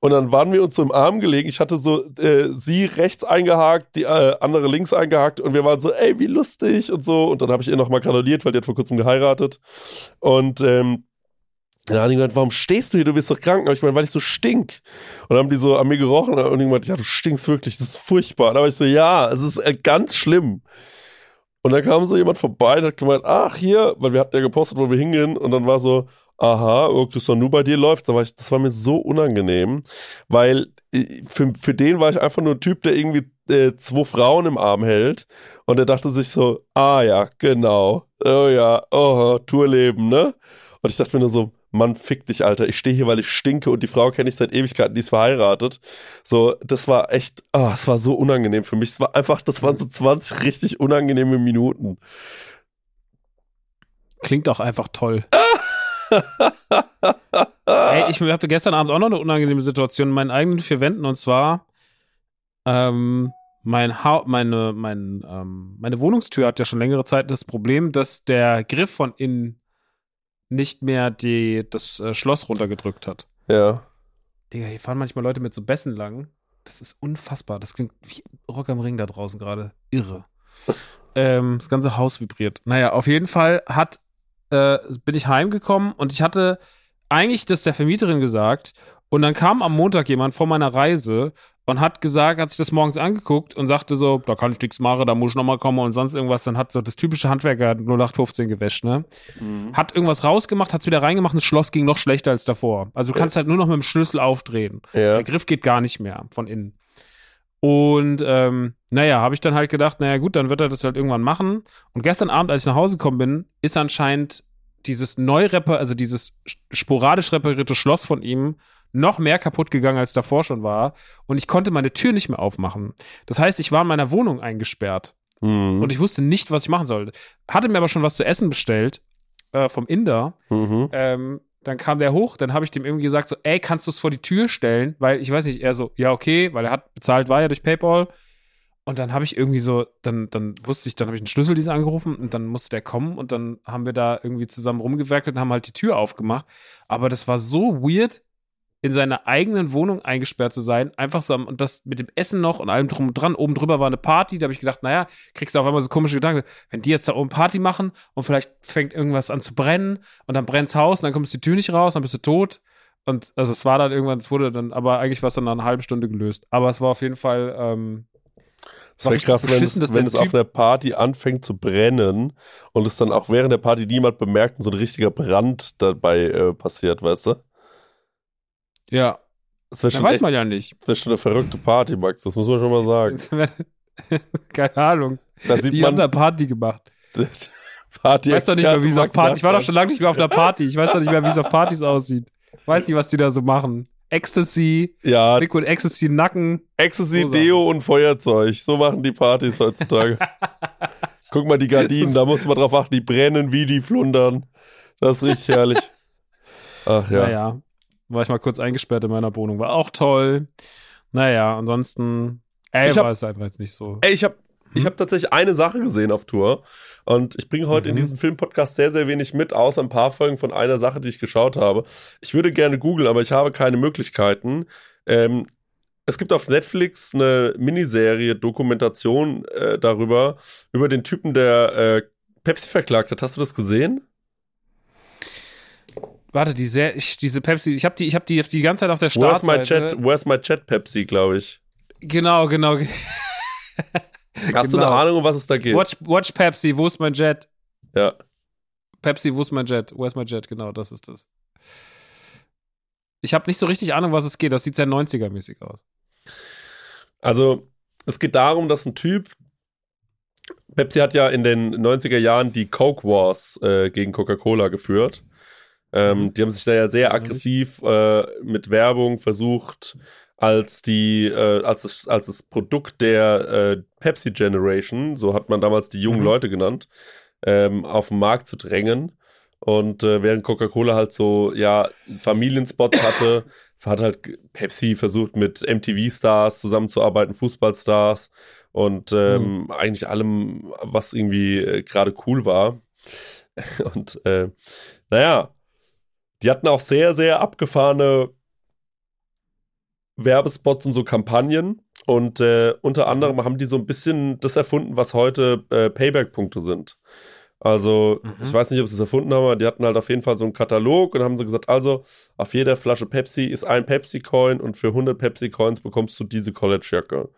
Und dann waren wir uns so im Arm gelegen. Ich hatte so äh, sie rechts eingehakt, die äh, andere links eingehakt und wir waren so, ey, wie lustig und so. Und dann habe ich ihr nochmal gratuliert, weil die hat vor kurzem geheiratet. Und ähm, dann haben die gesagt, warum stehst du hier? Du bist doch krank. Und ich meine, weil ich so stink. Und dann haben die so an mir gerochen und gemeint, ja, du stinkst wirklich, das ist furchtbar. Und dann war ich so, ja, es ist äh, ganz schlimm. Und dann kam so jemand vorbei und hat gemeint, ach, hier, weil wir hatten ja gepostet, wo wir hingehen. Und dann war so, aha, oh, das doch nur bei dir läuft. Da war ich, das war mir so unangenehm, weil äh, für, für den war ich einfach nur ein Typ, der irgendwie äh, zwei Frauen im Arm hält. Und er dachte sich so, ah ja, genau. Oh ja, oh, Tourleben, ne? Und ich dachte mir nur so, Mann, fick dich, Alter. Ich stehe hier, weil ich stinke und die Frau kenne ich seit Ewigkeiten, die ist verheiratet. So, das war echt, ah, es war so unangenehm für mich. Es war einfach, das waren so 20 richtig unangenehme Minuten. Klingt auch einfach toll. Ey, ich hatte gestern Abend auch noch eine unangenehme Situation in meinen eigenen vier Wänden und zwar ähm, mein ha meine, mein, ähm, meine Wohnungstür hat ja schon längere Zeit das Problem, dass der Griff von innen nicht mehr die, das äh, Schloss runtergedrückt hat. Ja. Digga, hier fahren manchmal Leute mit so Bässen lang. Das ist unfassbar. Das klingt wie Rock am Ring da draußen gerade. Irre. ähm, das ganze Haus vibriert. Naja, auf jeden Fall hat, äh, bin ich heimgekommen und ich hatte eigentlich das der Vermieterin gesagt. Und dann kam am Montag jemand vor meiner Reise und hat gesagt, hat sich das morgens angeguckt und sagte so, da kann ich nichts machen, da muss ich nochmal kommen und sonst irgendwas. Dann hat so das typische Handwerker 0815 gewäscht, ne? Mhm. Hat irgendwas rausgemacht, hat's wieder reingemacht und das Schloss ging noch schlechter als davor. Also du kannst halt nur noch mit dem Schlüssel aufdrehen. Ja. Der Griff geht gar nicht mehr von innen. Und ähm, naja, habe ich dann halt gedacht, naja gut, dann wird er das halt irgendwann machen. Und gestern Abend, als ich nach Hause gekommen bin, ist anscheinend dieses neu also dieses sporadisch reparierte Schloss von ihm noch mehr kaputt gegangen, als davor schon war. Und ich konnte meine Tür nicht mehr aufmachen. Das heißt, ich war in meiner Wohnung eingesperrt. Mhm. Und ich wusste nicht, was ich machen sollte. Hatte mir aber schon was zu essen bestellt äh, vom Inder. Mhm. Ähm, dann kam der hoch, dann habe ich dem irgendwie gesagt, so, ey, kannst du es vor die Tür stellen? Weil ich weiß nicht, er so, ja, okay, weil er hat bezahlt, war ja durch PayPal. Und dann habe ich irgendwie so, dann, dann wusste ich, dann habe ich einen Schlüsseldienst angerufen und dann musste der kommen und dann haben wir da irgendwie zusammen rumgewerkelt und haben halt die Tür aufgemacht. Aber das war so weird, in seiner eigenen Wohnung eingesperrt zu sein, einfach so und das mit dem Essen noch und allem drum und dran. Oben drüber war eine Party, da habe ich gedacht, naja, kriegst du auf einmal so komische Gedanken, wenn die jetzt da oben Party machen und vielleicht fängt irgendwas an zu brennen und dann brennt's Haus und dann kommst die Tür nicht raus, dann bist du tot. Und also es war dann irgendwann, es wurde dann, aber eigentlich war es dann nach einer halben Stunde gelöst. Aber es war auf jeden Fall, ähm, es wäre krass, wenn es, wenn es auf einer Party anfängt zu brennen und es dann auch während der Party niemand bemerkt und so ein richtiger Brand dabei äh, passiert, weißt du? Ja. Das schon, weiß echt, man ja nicht. Das wäre schon eine verrückte Party, Max, das muss man schon mal sagen. Keine Ahnung. Da sieht Die man, haben da Party gemacht. Party ich weiß doch nicht mehr, wie es auf Party. Ich war doch schon lange nicht mehr auf einer Party. Ich weiß doch nicht mehr, wie es auf Partys aussieht. Ich weiß nicht, was die da so machen. Ecstasy, ja, Liquid Ecstasy Nacken. Ecstasy, so Deo und Feuerzeug. So machen die Partys heutzutage. Guck mal, die Gardinen, da muss man drauf achten, die brennen wie die Flundern. Das ist richtig herrlich. Ach ja. Naja, war ich mal kurz eingesperrt in meiner Wohnung. War auch toll. Naja, ansonsten, ey, Ich hab- war es einfach jetzt nicht so. Ey, ich habe ich Hm? hab tatsächlich eine Sache gesehen auf Tour und ich bringe heute in Mhm. diesem Filmpodcast sehr, sehr wenig mit, außer ein paar Folgen von einer Sache, die ich geschaut habe. Ich würde gerne googeln, aber ich habe keine Möglichkeiten. Ähm, es gibt auf Netflix eine Miniserie, Dokumentation äh, darüber, über den Typen, der äh, Pepsi verklagt hat. Hast du das gesehen? Warte, die sehr, ich, diese Pepsi, ich habe die, ich habe die, die ganze Zeit auf der Where's my Startseite. chat, where's my chat Pepsi, glaube ich. Genau, genau. Hast du Genau. eine Ahnung, um was es da geht? Watch, watch Pepsi, wo ist mein Jet? Ja. Pepsi, wo ist mein Jet? Where's my Jet? Genau, das ist das. Ich habe nicht so richtig Ahnung, was es geht. Das sieht sehr 90er-mäßig aus. Also, es geht darum, dass ein Typ. Pepsi hat ja in den 90er Jahren die Coke Wars äh, gegen Coca-Cola geführt. Ähm, Mhm. Die haben sich da ja sehr aggressiv äh, mit Werbung versucht, als die, äh, als das, als das Produkt der äh, Pepsi Generation, so hat man damals die jungen Mhm. Leute genannt, ähm, auf den Markt zu drängen. Und äh, während Coca-Cola halt so, ja, Familienspots hatte, hat halt Pepsi versucht, mit MTV-Stars zusammenzuarbeiten, Fußballstars und ähm, eigentlich allem, was irgendwie äh, gerade cool war. Und äh, naja, die hatten auch sehr, sehr abgefahrene Werbespots und so Kampagnen. Und äh, unter anderem haben die so ein bisschen das erfunden, was heute äh, Payback-Punkte sind. Also, Mhm. ich weiß nicht, ob sie es erfunden haben, aber die hatten halt auf jeden Fall so einen Katalog und haben so gesagt, also, auf jeder Flasche Pepsi ist ein Pepsi-Coin und für 100 Pepsi-Coins bekommst du diese College-Jacke.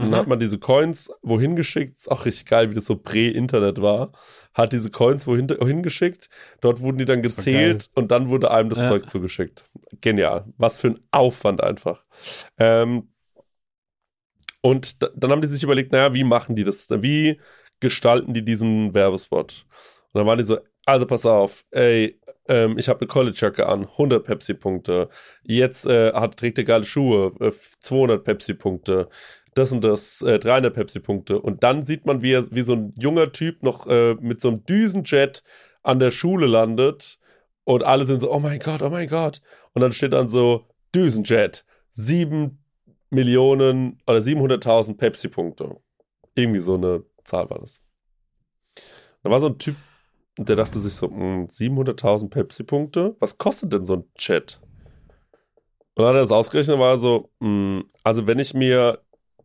Und Mhm. dann hat man diese Coins wohin geschickt, ist auch richtig geil, wie das so prä-Internet war, hat diese Coins wohin wohin geschickt, dort wurden die dann Das gezählt und dann wurde einem das Ja. Zeug zugeschickt. Genial. Was für ein Aufwand einfach. Ähm, und da, dann haben die sich überlegt, naja, wie machen die das? Wie gestalten die diesen Werbespot? Und dann waren die so, also pass auf, ey, ähm, ich habe eine College-Jacke an, 100 Pepsi-Punkte. Jetzt äh, hat, trägt er geile Schuhe, äh, 200 Pepsi-Punkte. Das und das, äh, 300 Pepsi-Punkte. Und dann sieht man, wie, er, wie so ein junger Typ noch äh, mit so einem Düsenjet an der Schule landet. Und alle sind so, oh mein Gott, oh mein Gott. Und dann steht dann so, Düsenjet, 7 Millionen oder 700.000 Pepsi-Punkte. Irgendwie so eine Zahl war das. Da war so ein Typ, der dachte sich so, hm, 700.000 Pepsi-Punkte? Was kostet denn so ein Chat? Und dann hat er das ausgerechnet, war er so, hm, also wenn ich mir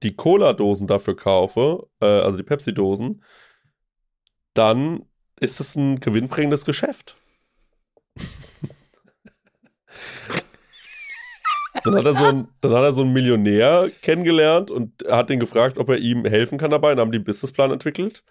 die Cola-Dosen dafür kaufe, äh, also die Pepsi-Dosen, dann ist es ein gewinnbringendes Geschäft. Dann hat, er so ein, dann hat er so einen Millionär kennengelernt und hat ihn gefragt, ob er ihm helfen kann dabei. Dann haben die einen Businessplan entwickelt.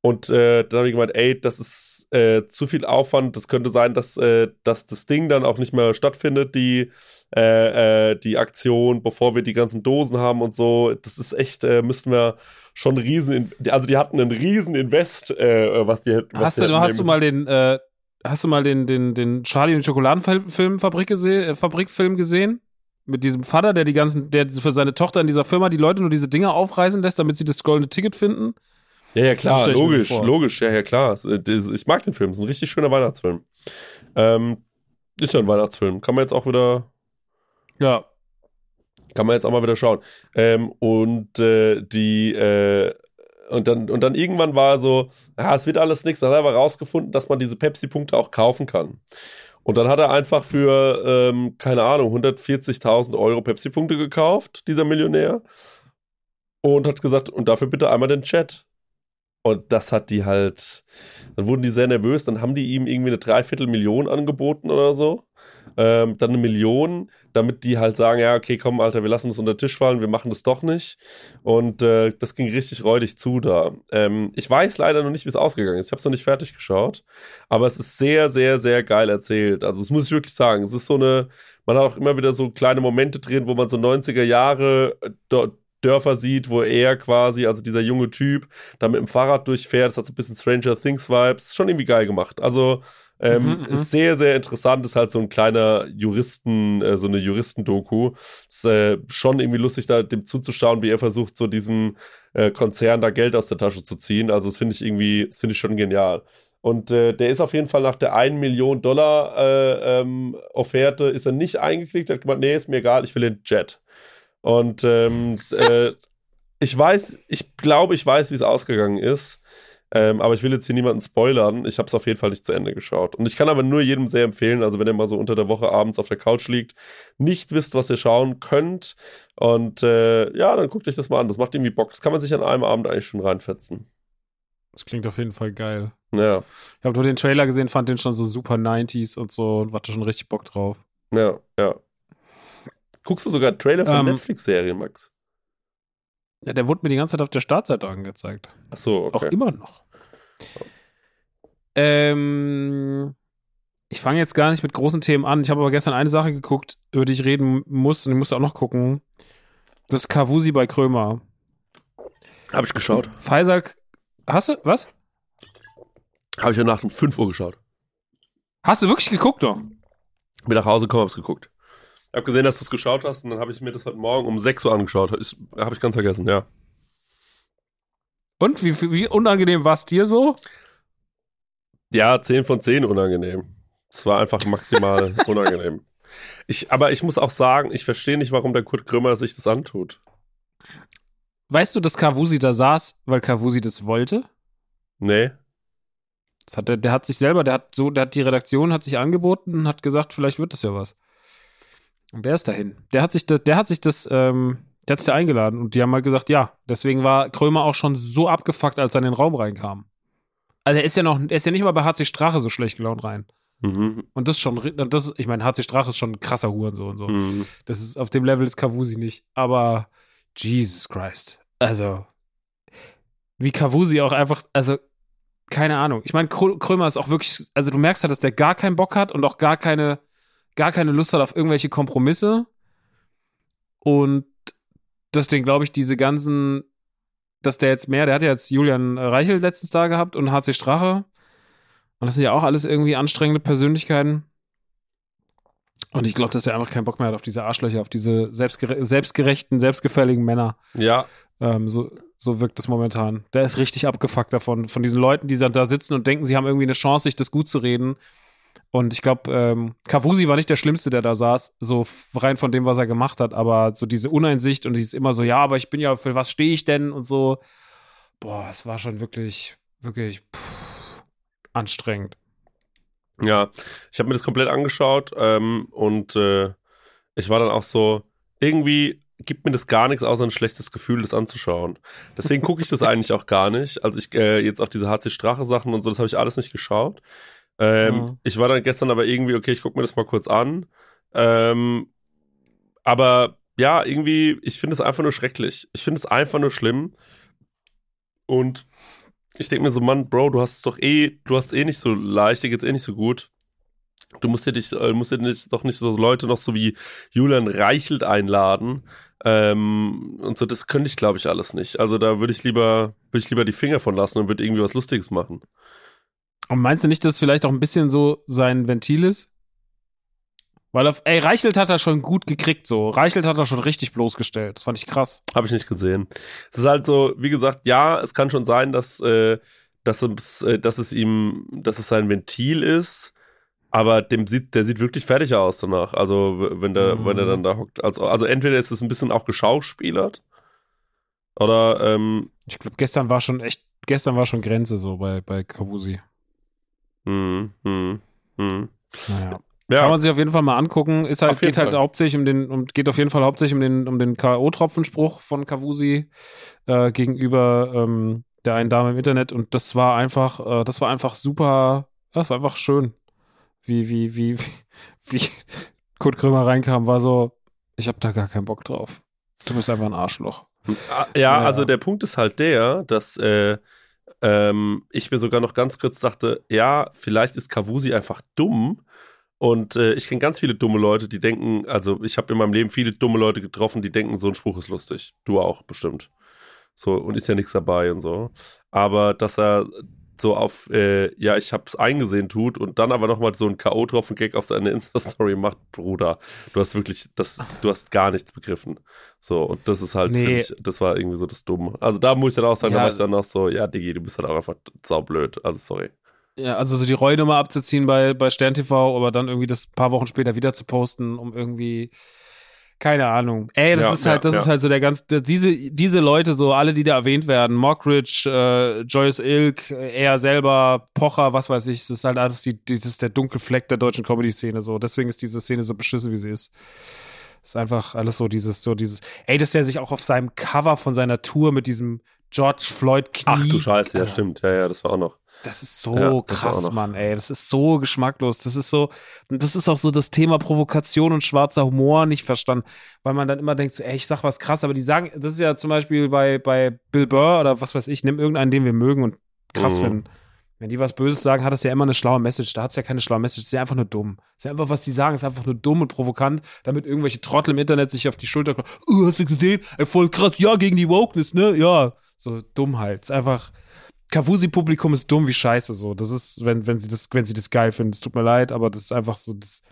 Und äh, dann habe ich gemeint, ey, das ist äh, zu viel Aufwand. Das könnte sein, dass, äh, dass das Ding dann auch nicht mehr stattfindet, die, äh, äh, die Aktion, bevor wir die ganzen Dosen haben und so. Das ist echt, äh, müssten wir schon riesen, also die hatten einen riesen Invest, was die hätten. Hast du, hast du mal den, äh, hast du mal den, den, den Charlie und Schokoladenfilm Fabrik gesehen, äh, Fabrikfilm gesehen? Mit diesem Vater, der die ganzen, der für seine Tochter in dieser Firma die Leute nur diese Dinger aufreißen lässt, damit sie das goldene Ticket finden? Ja, ja, So klar, das logisch, logisch, ja, ja, klar. Ich mag den Film, es ist ein richtig schöner Weihnachtsfilm. Ähm, ist ja ein Weihnachtsfilm, kann man jetzt auch wieder, Ja. kann man jetzt auch mal wieder schauen. Ähm, und äh, die, äh, und dann, und dann irgendwann war er so, ja, es wird alles nichts, dann hat er aber rausgefunden, dass man diese Pepsi-Punkte auch kaufen kann. Und dann hat er einfach für, ähm, keine Ahnung, 140.000 Euro Pepsi-Punkte gekauft, dieser Millionär. Und hat gesagt, und dafür bitte einmal den Chat. Und das hat die halt, dann wurden die sehr nervös, dann haben die ihm irgendwie eine Dreiviertelmillion angeboten oder so. Ähm, dann eine Million, damit die halt sagen, ja, okay, komm, Alter, wir lassen das unter den Tisch fallen, wir machen das doch nicht. Und äh, das ging richtig räudig zu da. Ähm, ich weiß leider noch nicht, wie es ausgegangen ist. Ich habe es noch nicht fertig geschaut. Aber es ist sehr, sehr, sehr geil erzählt. Also, das muss ich wirklich sagen. Es ist so eine, man hat auch immer wieder so kleine Momente drin, wo man so 90er Jahre äh, dort Dörfer sieht, wo er quasi, also dieser junge Typ, da mit dem Fahrrad durchfährt. Das hat so ein bisschen Stranger Things Vibes. Schon irgendwie geil gemacht. Also ähm, mhm, mhm, ist sehr, sehr interessant. Ist halt so ein kleiner Juristen, äh, so eine Juristendoku. Ist äh, schon irgendwie lustig, da dem zuzuschauen, wie er versucht, so diesem äh, Konzern da Geld aus der Tasche zu ziehen. Also das finde ich irgendwie, das finde ich schon genial. Und äh, der ist auf jeden Fall nach der 1 Million Dollar äh, ähm, Offerte, ist er nicht eingeklickt, hat gemeint, nee, ist mir egal, ich will den Jet. Und ähm, äh, ich weiß, ich glaube, ich weiß, wie es ausgegangen ist. Ähm, aber ich will jetzt hier niemanden spoilern. Ich habe es auf jeden Fall nicht zu Ende geschaut. Und ich kann aber nur jedem sehr empfehlen, also wenn ihr mal so unter der Woche abends auf der Couch liegt, nicht wisst, was ihr schauen könnt. Und äh, ja, dann guckt euch das mal an. Das macht irgendwie Bock. Das kann man sich an einem Abend eigentlich schon reinfetzen. Das klingt auf jeden Fall geil. Ja. Ich habe nur den Trailer gesehen, fand den schon so super 90s und so und hatte schon richtig Bock drauf. Ja, ja. Guckst du sogar Trailer von ähm, Netflix-Serien, Max? Ja, der wurde mir die ganze Zeit auf der Startseite angezeigt. Ach so, okay. Auch immer noch. Ähm, ich fange jetzt gar nicht mit großen Themen an. Ich habe aber gestern eine Sache geguckt, über die ich reden muss und ich muss auch noch gucken. Das ist Kavusi bei Krömer. Habe ich geschaut. Pfizer, hast du, was? Habe ich ja nach um 5 Uhr geschaut. Hast du wirklich geguckt noch? Bin nach Hause gekommen, hab's geguckt. Ich habe gesehen, dass du es geschaut hast und dann habe ich mir das heute Morgen um 6 Uhr angeschaut. Habe ich ganz vergessen, ja. Und wie, wie unangenehm war es dir so? Ja, 10 von 10 unangenehm. Es war einfach maximal unangenehm. Ich, aber ich muss auch sagen, ich verstehe nicht, warum der Kurt Krümmer sich das antut. Weißt du, dass Kavusi da saß, weil Kavusi das wollte? Nee. Das hat der, der hat sich selber, der hat so, der hat die Redaktion hat sich angeboten und hat gesagt, vielleicht wird das ja was. Und wer ist dahin? Der hat sich das, der hat sich das, ähm, der hat sich da eingeladen und die haben mal halt gesagt, ja. Deswegen war Krömer auch schon so abgefuckt, als er in den Raum reinkam. Also er ist ja noch, er ist ja nicht mal bei HC Strache so schlecht gelaunt rein. Mhm. Und das ist schon, das, ich meine, HC Strache ist schon ein krasser Hurensohn und so. Mhm. Das ist, auf dem Level ist Kavusi nicht. Aber Jesus Christ. Also, wie Kavusi auch einfach, also, keine Ahnung. Ich meine, Krömer ist auch wirklich, also du merkst halt, dass der gar keinen Bock hat und auch gar keine, gar keine Lust hat auf irgendwelche Kompromisse. Und dass den, glaube ich, diese ganzen, dass der jetzt mehr, der hat ja jetzt Julian Reichel letztens da gehabt und HC Strache. Und das sind ja auch alles irgendwie anstrengende Persönlichkeiten. Und ich glaube, dass er einfach keinen Bock mehr hat auf diese Arschlöcher, auf diese selbstgere selbstgerechten, selbstgefälligen Männer. Ja. Ähm, so, so wirkt es momentan. Der ist richtig abgefuckt davon, von diesen Leuten, die da sitzen und denken, sie haben irgendwie eine Chance, sich das gut zu reden. Und ich glaube, ähm, Kavusi war nicht der Schlimmste, der da saß, so rein von dem, was er gemacht hat, aber so diese Uneinsicht und dieses immer so, ja, aber ich bin ja, für was stehe ich denn und so. Boah, es war schon wirklich, wirklich pff, anstrengend. Ja, ich habe mir das komplett angeschaut ähm, und äh, ich war dann auch so, irgendwie gibt mir das gar nichts außer ein schlechtes Gefühl, das anzuschauen. Deswegen gucke ich das eigentlich auch gar nicht. Also ich äh, jetzt auch diese HC Strache Sachen und so, das habe ich alles nicht geschaut. Ähm, mhm. Ich war dann gestern aber irgendwie, okay, ich gucke mir das mal kurz an. Ähm, aber ja, irgendwie, ich finde es einfach nur schrecklich. Ich finde es einfach nur schlimm. Und ich denke mir so, Mann, Bro, du hast es doch eh, du hast eh nicht so leicht, dir geht's eh nicht so gut. Du musst dir dich, äh, musst dir nicht, doch nicht so Leute noch so wie Julian Reichelt einladen. Ähm, und so, das könnte ich, glaube ich, alles nicht. Also da würde ich lieber, würde ich lieber die Finger von lassen und würde irgendwie was Lustiges machen. Und meinst du nicht, dass vielleicht auch ein bisschen so sein Ventil ist? Weil auf, ey, Reichelt hat er schon gut gekriegt, so. Reichelt hat er schon richtig bloßgestellt. Das fand ich krass. Habe ich nicht gesehen. Es ist halt so, wie gesagt, ja, es kann schon sein, dass, äh, dass, es, äh, dass es ihm, dass es sein Ventil ist, aber dem sieht, der sieht wirklich fertig aus danach. Also, wenn der, mhm. wenn er dann da hockt. Also, also entweder ist es ein bisschen auch geschauspielert. Oder, ähm, Ich glaube, gestern war schon echt, gestern war schon Grenze so bei, bei Kavusi. Hm, hm, hm. Naja. Ja. Kann man sich auf jeden Fall mal angucken. Ist halt, geht halt Fall. hauptsächlich um den, um, geht auf jeden Fall hauptsächlich um den, um den K.O.-Tropfenspruch von Kavusi äh, gegenüber ähm, der einen Dame im Internet. Und das war einfach, äh, das war einfach super, das war einfach schön. Wie, wie, wie, wie, wie Kurt Krömer reinkam, war so, ich hab da gar keinen Bock drauf. Du bist einfach ein Arschloch. Ja, ja. also der Punkt ist halt der, dass äh, ähm, ich mir sogar noch ganz kurz dachte, ja, vielleicht ist Kavusi einfach dumm und äh, ich kenne ganz viele dumme Leute, die denken, also ich habe in meinem Leben viele dumme Leute getroffen, die denken, so ein Spruch ist lustig. Du auch, bestimmt. So, und ist ja nichts dabei und so. Aber dass er so auf, äh, ja, ich hab's eingesehen tut und dann aber nochmal so ein K.O.-Tropfen-Gag auf seine Insta-Story macht, Bruder, du hast wirklich, das, du hast gar nichts begriffen. So, und das ist halt, nee. ich, das war irgendwie so das Dumme. Also da muss ich dann auch sagen, ja. da war ich dann auch so, ja, Digi, du bist halt auch einfach saublöd. Also sorry. Ja, also so die Rollenummer abzuziehen bei, bei Stern TV, aber dann irgendwie das paar Wochen später wieder zu posten, um irgendwie, keine Ahnung. Ey, das ja, ist halt, das ja. ist halt so der ganz, diese, diese Leute, so alle, die da erwähnt werden, Mockridge, äh, Joyce Ilk, er selber, Pocher, was weiß ich, das ist halt alles die, das ist der dunkle Fleck der deutschen Comedy-Szene, so. Deswegen ist diese Szene so beschissen, wie sie ist. ist einfach alles so dieses, so dieses, ey, dass der sich auch auf seinem Cover von seiner Tour mit diesem George Floyd Knie. Ach du Scheiße, ja, stimmt. Ja, ja, das war auch noch. Das ist so ja, krass, Mann, ey. Das ist so geschmacklos. Das ist so, das ist auch so das Thema Provokation und schwarzer Humor nicht verstanden, weil man dann immer denkt, so, ey, ich sag was krass, aber die sagen, das ist ja zum Beispiel bei, bei Bill Burr oder was weiß ich, nimm irgendeinen, den wir mögen und krass mhm. finden. Wenn die was Böses sagen, hat das ja immer eine schlaue Message. Da hat es ja keine schlaue Message. Das ist ja einfach nur dumm. Das ist ja einfach, was die sagen, ist einfach nur dumm und provokant, damit irgendwelche Trottel im Internet sich auf die Schulter kommen. Oh, hast du gesehen? Ey, voll krass, ja, gegen die Wokeness, ne? Ja. So dumm halt. Ist einfach, Kavusi-Publikum ist dumm wie Scheiße so. Das ist, wenn, wenn sie das, wenn sie das geil finden. Es tut mir leid, aber das ist einfach so, das,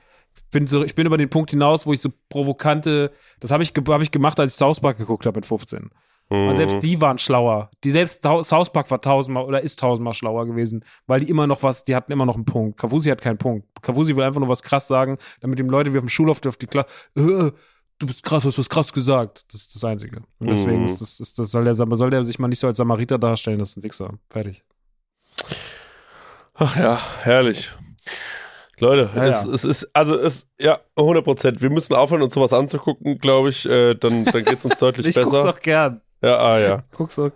bin so, ich bin über den Punkt hinaus, wo ich so provokante, das habe ich, hab ich gemacht, als ich South Park geguckt habe mit 15. Mhm. selbst die waren schlauer. Die selbst South Park war tausendmal oder ist tausendmal schlauer gewesen, weil die immer noch was, die hatten immer noch einen Punkt. Kavusi hat keinen Punkt. Kavusi will einfach nur was krass sagen, damit die Leute wie auf dem Schulhof auf die Klasse, äh, du bist krass, du hast was krass gesagt. Das ist das Einzige. Und deswegen mm. ist das, ist das soll, der, soll der sich mal nicht so als Samariter darstellen, das ist ein Wichser. Fertig. Ach ja, herrlich. Leute, ja, es, ja. es, ist, also es, ja, 100 Prozent. Wir müssen aufhören, uns sowas anzugucken, glaube ich. Äh, dann dann geht es uns deutlich ich besser. Ich guck's auch gern. Ja, ah, ja. Guck's auch.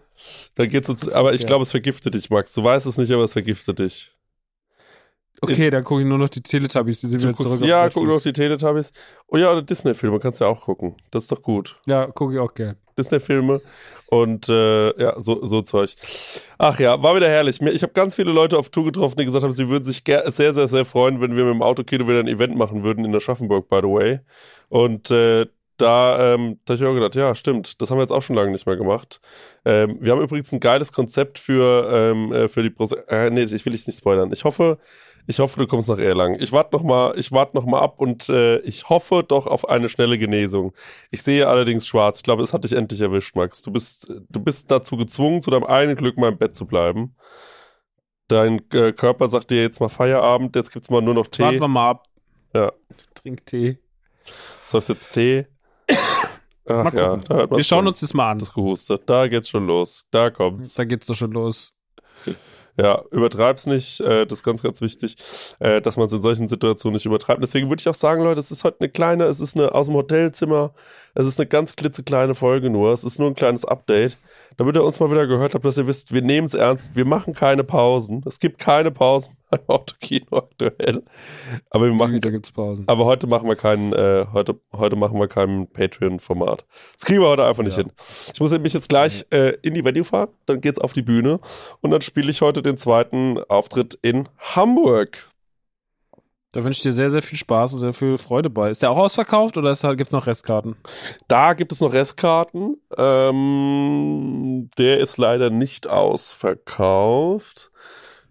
Dann geht's uns, aber ich glaube, es vergiftet dich, Max. Du weißt es nicht, aber es vergiftet dich. Okay, dann gucke ich nur noch die Teletubbies, die sind wieder zurück. Ja, guck nur noch die Teletubbies. Oh ja, oder Disney-Filme kannst du ja auch gucken. Das ist doch gut. Ja, gucke ich auch gern. Disney-Filme und äh, ja, so, so Zeug. Ach ja, war wieder herrlich. Ich habe ganz viele Leute auf Tour getroffen, die gesagt haben, sie würden sich sehr, sehr, sehr freuen, wenn wir mit dem Autokino wieder ein Event machen würden in der Schaffenburg, by the way. Und äh, da, ähm, da habe ich auch gedacht, ja, stimmt, das haben wir jetzt auch schon lange nicht mehr gemacht. Ähm, wir haben übrigens ein geiles Konzept für, ähm, äh, für die Pro äh, nee, ich will dich nicht spoilern. Ich hoffe, ich hoffe, du kommst nach Erlangen. Ich warte noch mal, ich warte noch mal ab und äh, ich hoffe doch auf eine schnelle Genesung. Ich sehe allerdings schwarz. Ich glaube, es hat dich endlich erwischt, Max. Du bist, du bist dazu gezwungen, zu deinem einen Glück mal im Bett zu bleiben. Dein äh, Körper sagt dir jetzt mal Feierabend. Jetzt gibt's mal nur noch Tee. Warten wir mal ab. Ja. Trink Tee. Sollst jetzt Tee? Ach ja, da wir schauen uns das mal an. Das gehustet. Da geht's schon los. Da kommt's. Da geht's doch schon los. Ja, übertreib's nicht. Äh, das ist ganz, ganz wichtig, äh, dass man es in solchen Situationen nicht übertreibt. Deswegen würde ich auch sagen, Leute, es ist heute eine kleine, es ist eine aus dem Hotelzimmer, es ist eine ganz klitzekleine Folge nur. Es ist nur ein kleines Update. Damit ihr uns mal wieder gehört habt, dass ihr wisst, wir nehmen es ernst, wir machen keine Pausen. Es gibt keine Pausen beim Autokino aktuell. Aber wir machen. Da gibt's Pausen. Aber heute machen wir keinen, äh, heute, heute machen wir kein Patreon-Format. Das kriegen wir heute einfach nicht ja. hin. Ich muss mich jetzt gleich äh, in die Venue fahren, dann geht's auf die Bühne und dann spiele ich heute den zweiten Auftritt in Hamburg. Da wünsche ich dir sehr, sehr viel Spaß und sehr viel Freude bei. Ist der auch ausverkauft oder gibt es noch Restkarten? Da gibt es noch Restkarten. Ähm, der ist leider nicht ausverkauft.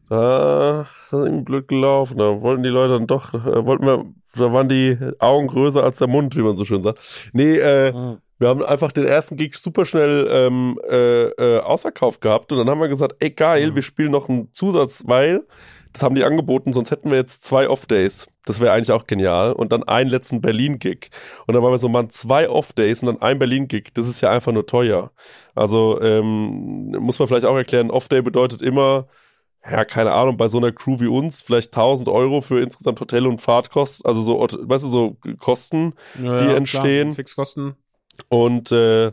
Da ist ihm blöd gelaufen. Da wollten die Leute dann doch, äh, wollten wir, da waren die Augen größer als der Mund, wie man so schön sagt. Nee, äh, mhm. Wir haben einfach den ersten Gig super schnell ähm, äh, äh, ausverkauft gehabt und dann haben wir gesagt, ey geil, mhm. wir spielen noch einen Zusatz, weil das haben die angeboten, sonst hätten wir jetzt zwei Off-Days. Das wäre eigentlich auch genial. Und dann einen letzten Berlin-Gig. Und dann waren wir so, man, zwei Off-Days und dann ein Berlin-Gig. Das ist ja einfach nur teuer. Also ähm, muss man vielleicht auch erklären, Off-Day bedeutet immer, ja, keine Ahnung, bei so einer Crew wie uns vielleicht 1000 Euro für insgesamt Hotel und Fahrtkosten, also so, weißt du, so Kosten, Ja, die ja, entstehen. Klar, Fixkosten. Und äh,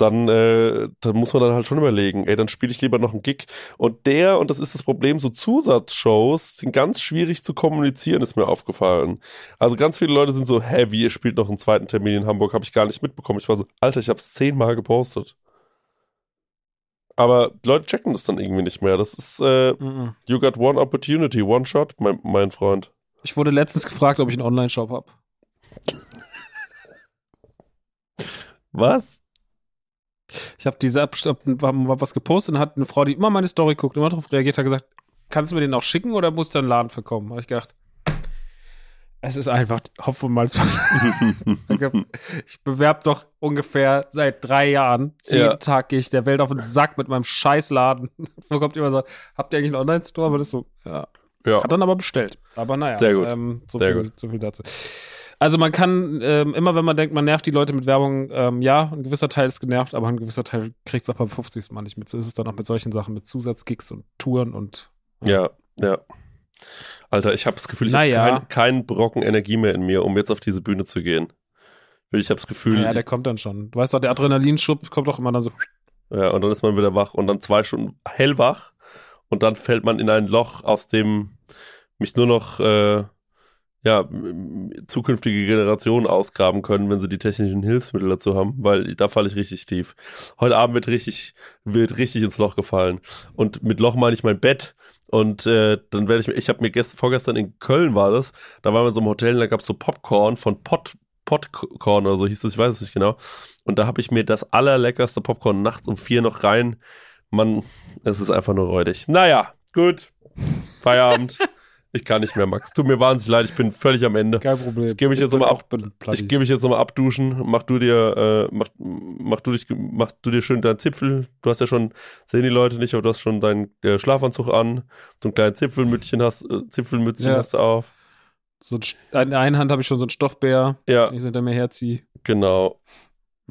dann, äh, dann muss man dann halt schon überlegen, ey, dann spiele ich lieber noch einen Gig. Und der, und das ist das Problem, so Zusatzshows sind ganz schwierig zu kommunizieren, ist mir aufgefallen. Also ganz viele Leute sind so, hä, wie, ihr spielt noch einen zweiten Termin in Hamburg, habe ich gar nicht mitbekommen. Ich war so, Alter, ich habe es zehnmal gepostet. Aber Leute checken das dann irgendwie nicht mehr. Das ist, äh, Mhm. you got one opportunity, one shot, mein, mein Freund. Ich wurde letztens gefragt, ob ich einen Online-Shop habe. Was? Ich habe diese hab mal was gepostet und hat eine Frau, die immer meine Story guckt, immer darauf reagiert, hat gesagt, kannst du mir den auch schicken oder muss da ein Laden für kommen? Habe ich gedacht, es ist einfach Hopfen und Malz. ich bewerbe doch ungefähr seit drei Jahren. Jeden Ja. Tag gehe ich der Welt auf den Sack mit meinem Scheißladen. Wo kommt immer so, habt ihr eigentlich einen Online-Store? Aber das ist so, ja. ja. Hat dann aber bestellt. Aber naja. Sehr gut. Ähm, so, Sehr viel, gut. so viel dazu. Also man kann ähm, immer, wenn man denkt, man nervt die Leute mit Werbung, ähm, ja, ein gewisser Teil ist genervt, aber ein gewisser Teil kriegt es auch beim 50. Mal nicht mit. So ist es dann auch mit solchen Sachen, mit Zusatzgigs und Touren und Ja, ja. Alter, ich habe das Gefühl, ich Naja. habe keinen kein Brocken Energie mehr in mir, um jetzt auf diese Bühne zu gehen. Ich habe das Gefühl, ja, der kommt dann schon. Du weißt doch, der Adrenalinschub kommt doch immer dann so. ja, und dann ist man wieder wach und dann zwei Stunden hellwach und dann fällt man in ein Loch, aus dem mich nur noch äh, ja, zukünftige Generationen ausgraben können, wenn sie die technischen Hilfsmittel dazu haben, weil da falle ich richtig tief. Heute Abend wird richtig, wird richtig ins Loch gefallen. Und mit Loch meine ich mein Bett. Und äh, dann werde ich mir, ich habe mir gest, vorgestern in Köln war das, da waren wir so einem Hotel und da gab es so Popcorn von Pot, Popcorn oder so hieß das, ich weiß es nicht genau. Und da habe ich mir das allerleckerste Popcorn nachts um vier noch rein. Mann, es ist einfach nur räudig. Naja, gut. Feierabend. ich kann nicht mehr, Max. Tut mir wahnsinnig leid, ich bin völlig am Ende. Kein Problem. Ich geh mich jetzt nochmal. Ich gehe mich jetzt nochmal abduschen. Mach du dir, äh, mach, mach du dich, mach du dir schön deinen Zipfel. Du hast ja schon, sehen die Leute nicht, aber du hast schon deinen äh, Schlafanzug an. So ein kleines Zipfelmützchen hast, äh, Zipfelmützchen Ja. hast du auf. so ein, in der einen Hand habe ich schon so einen Stoffbär, Ja, den ich hinter mir herziehe. genau.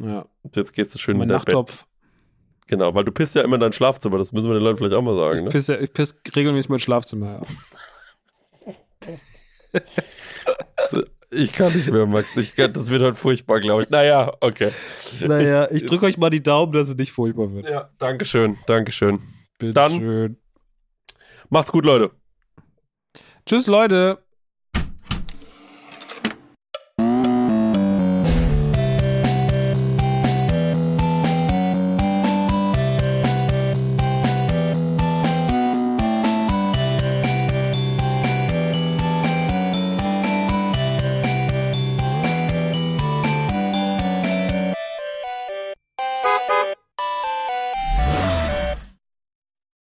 Ja. Und Jetzt gehst du schön in Bett. Nachttopf. Genau, weil du pisst ja immer in dein Schlafzimmer. Das müssen wir den Leuten vielleicht auch mal sagen, Ich ne? pisse, ich pisse regelmäßig mein Schlafzimmer. Ja. Ich kann nicht mehr, Max. Ich kann, das wird heute furchtbar, glaube ich. Naja, okay. Naja, Ich- ich, drücke euch mal die Daumen, dass es nicht furchtbar wird. Ja, Dankeschön, Dankeschön. Bitte Dann- schön. Macht's gut, Leute. Tschüss, Leute.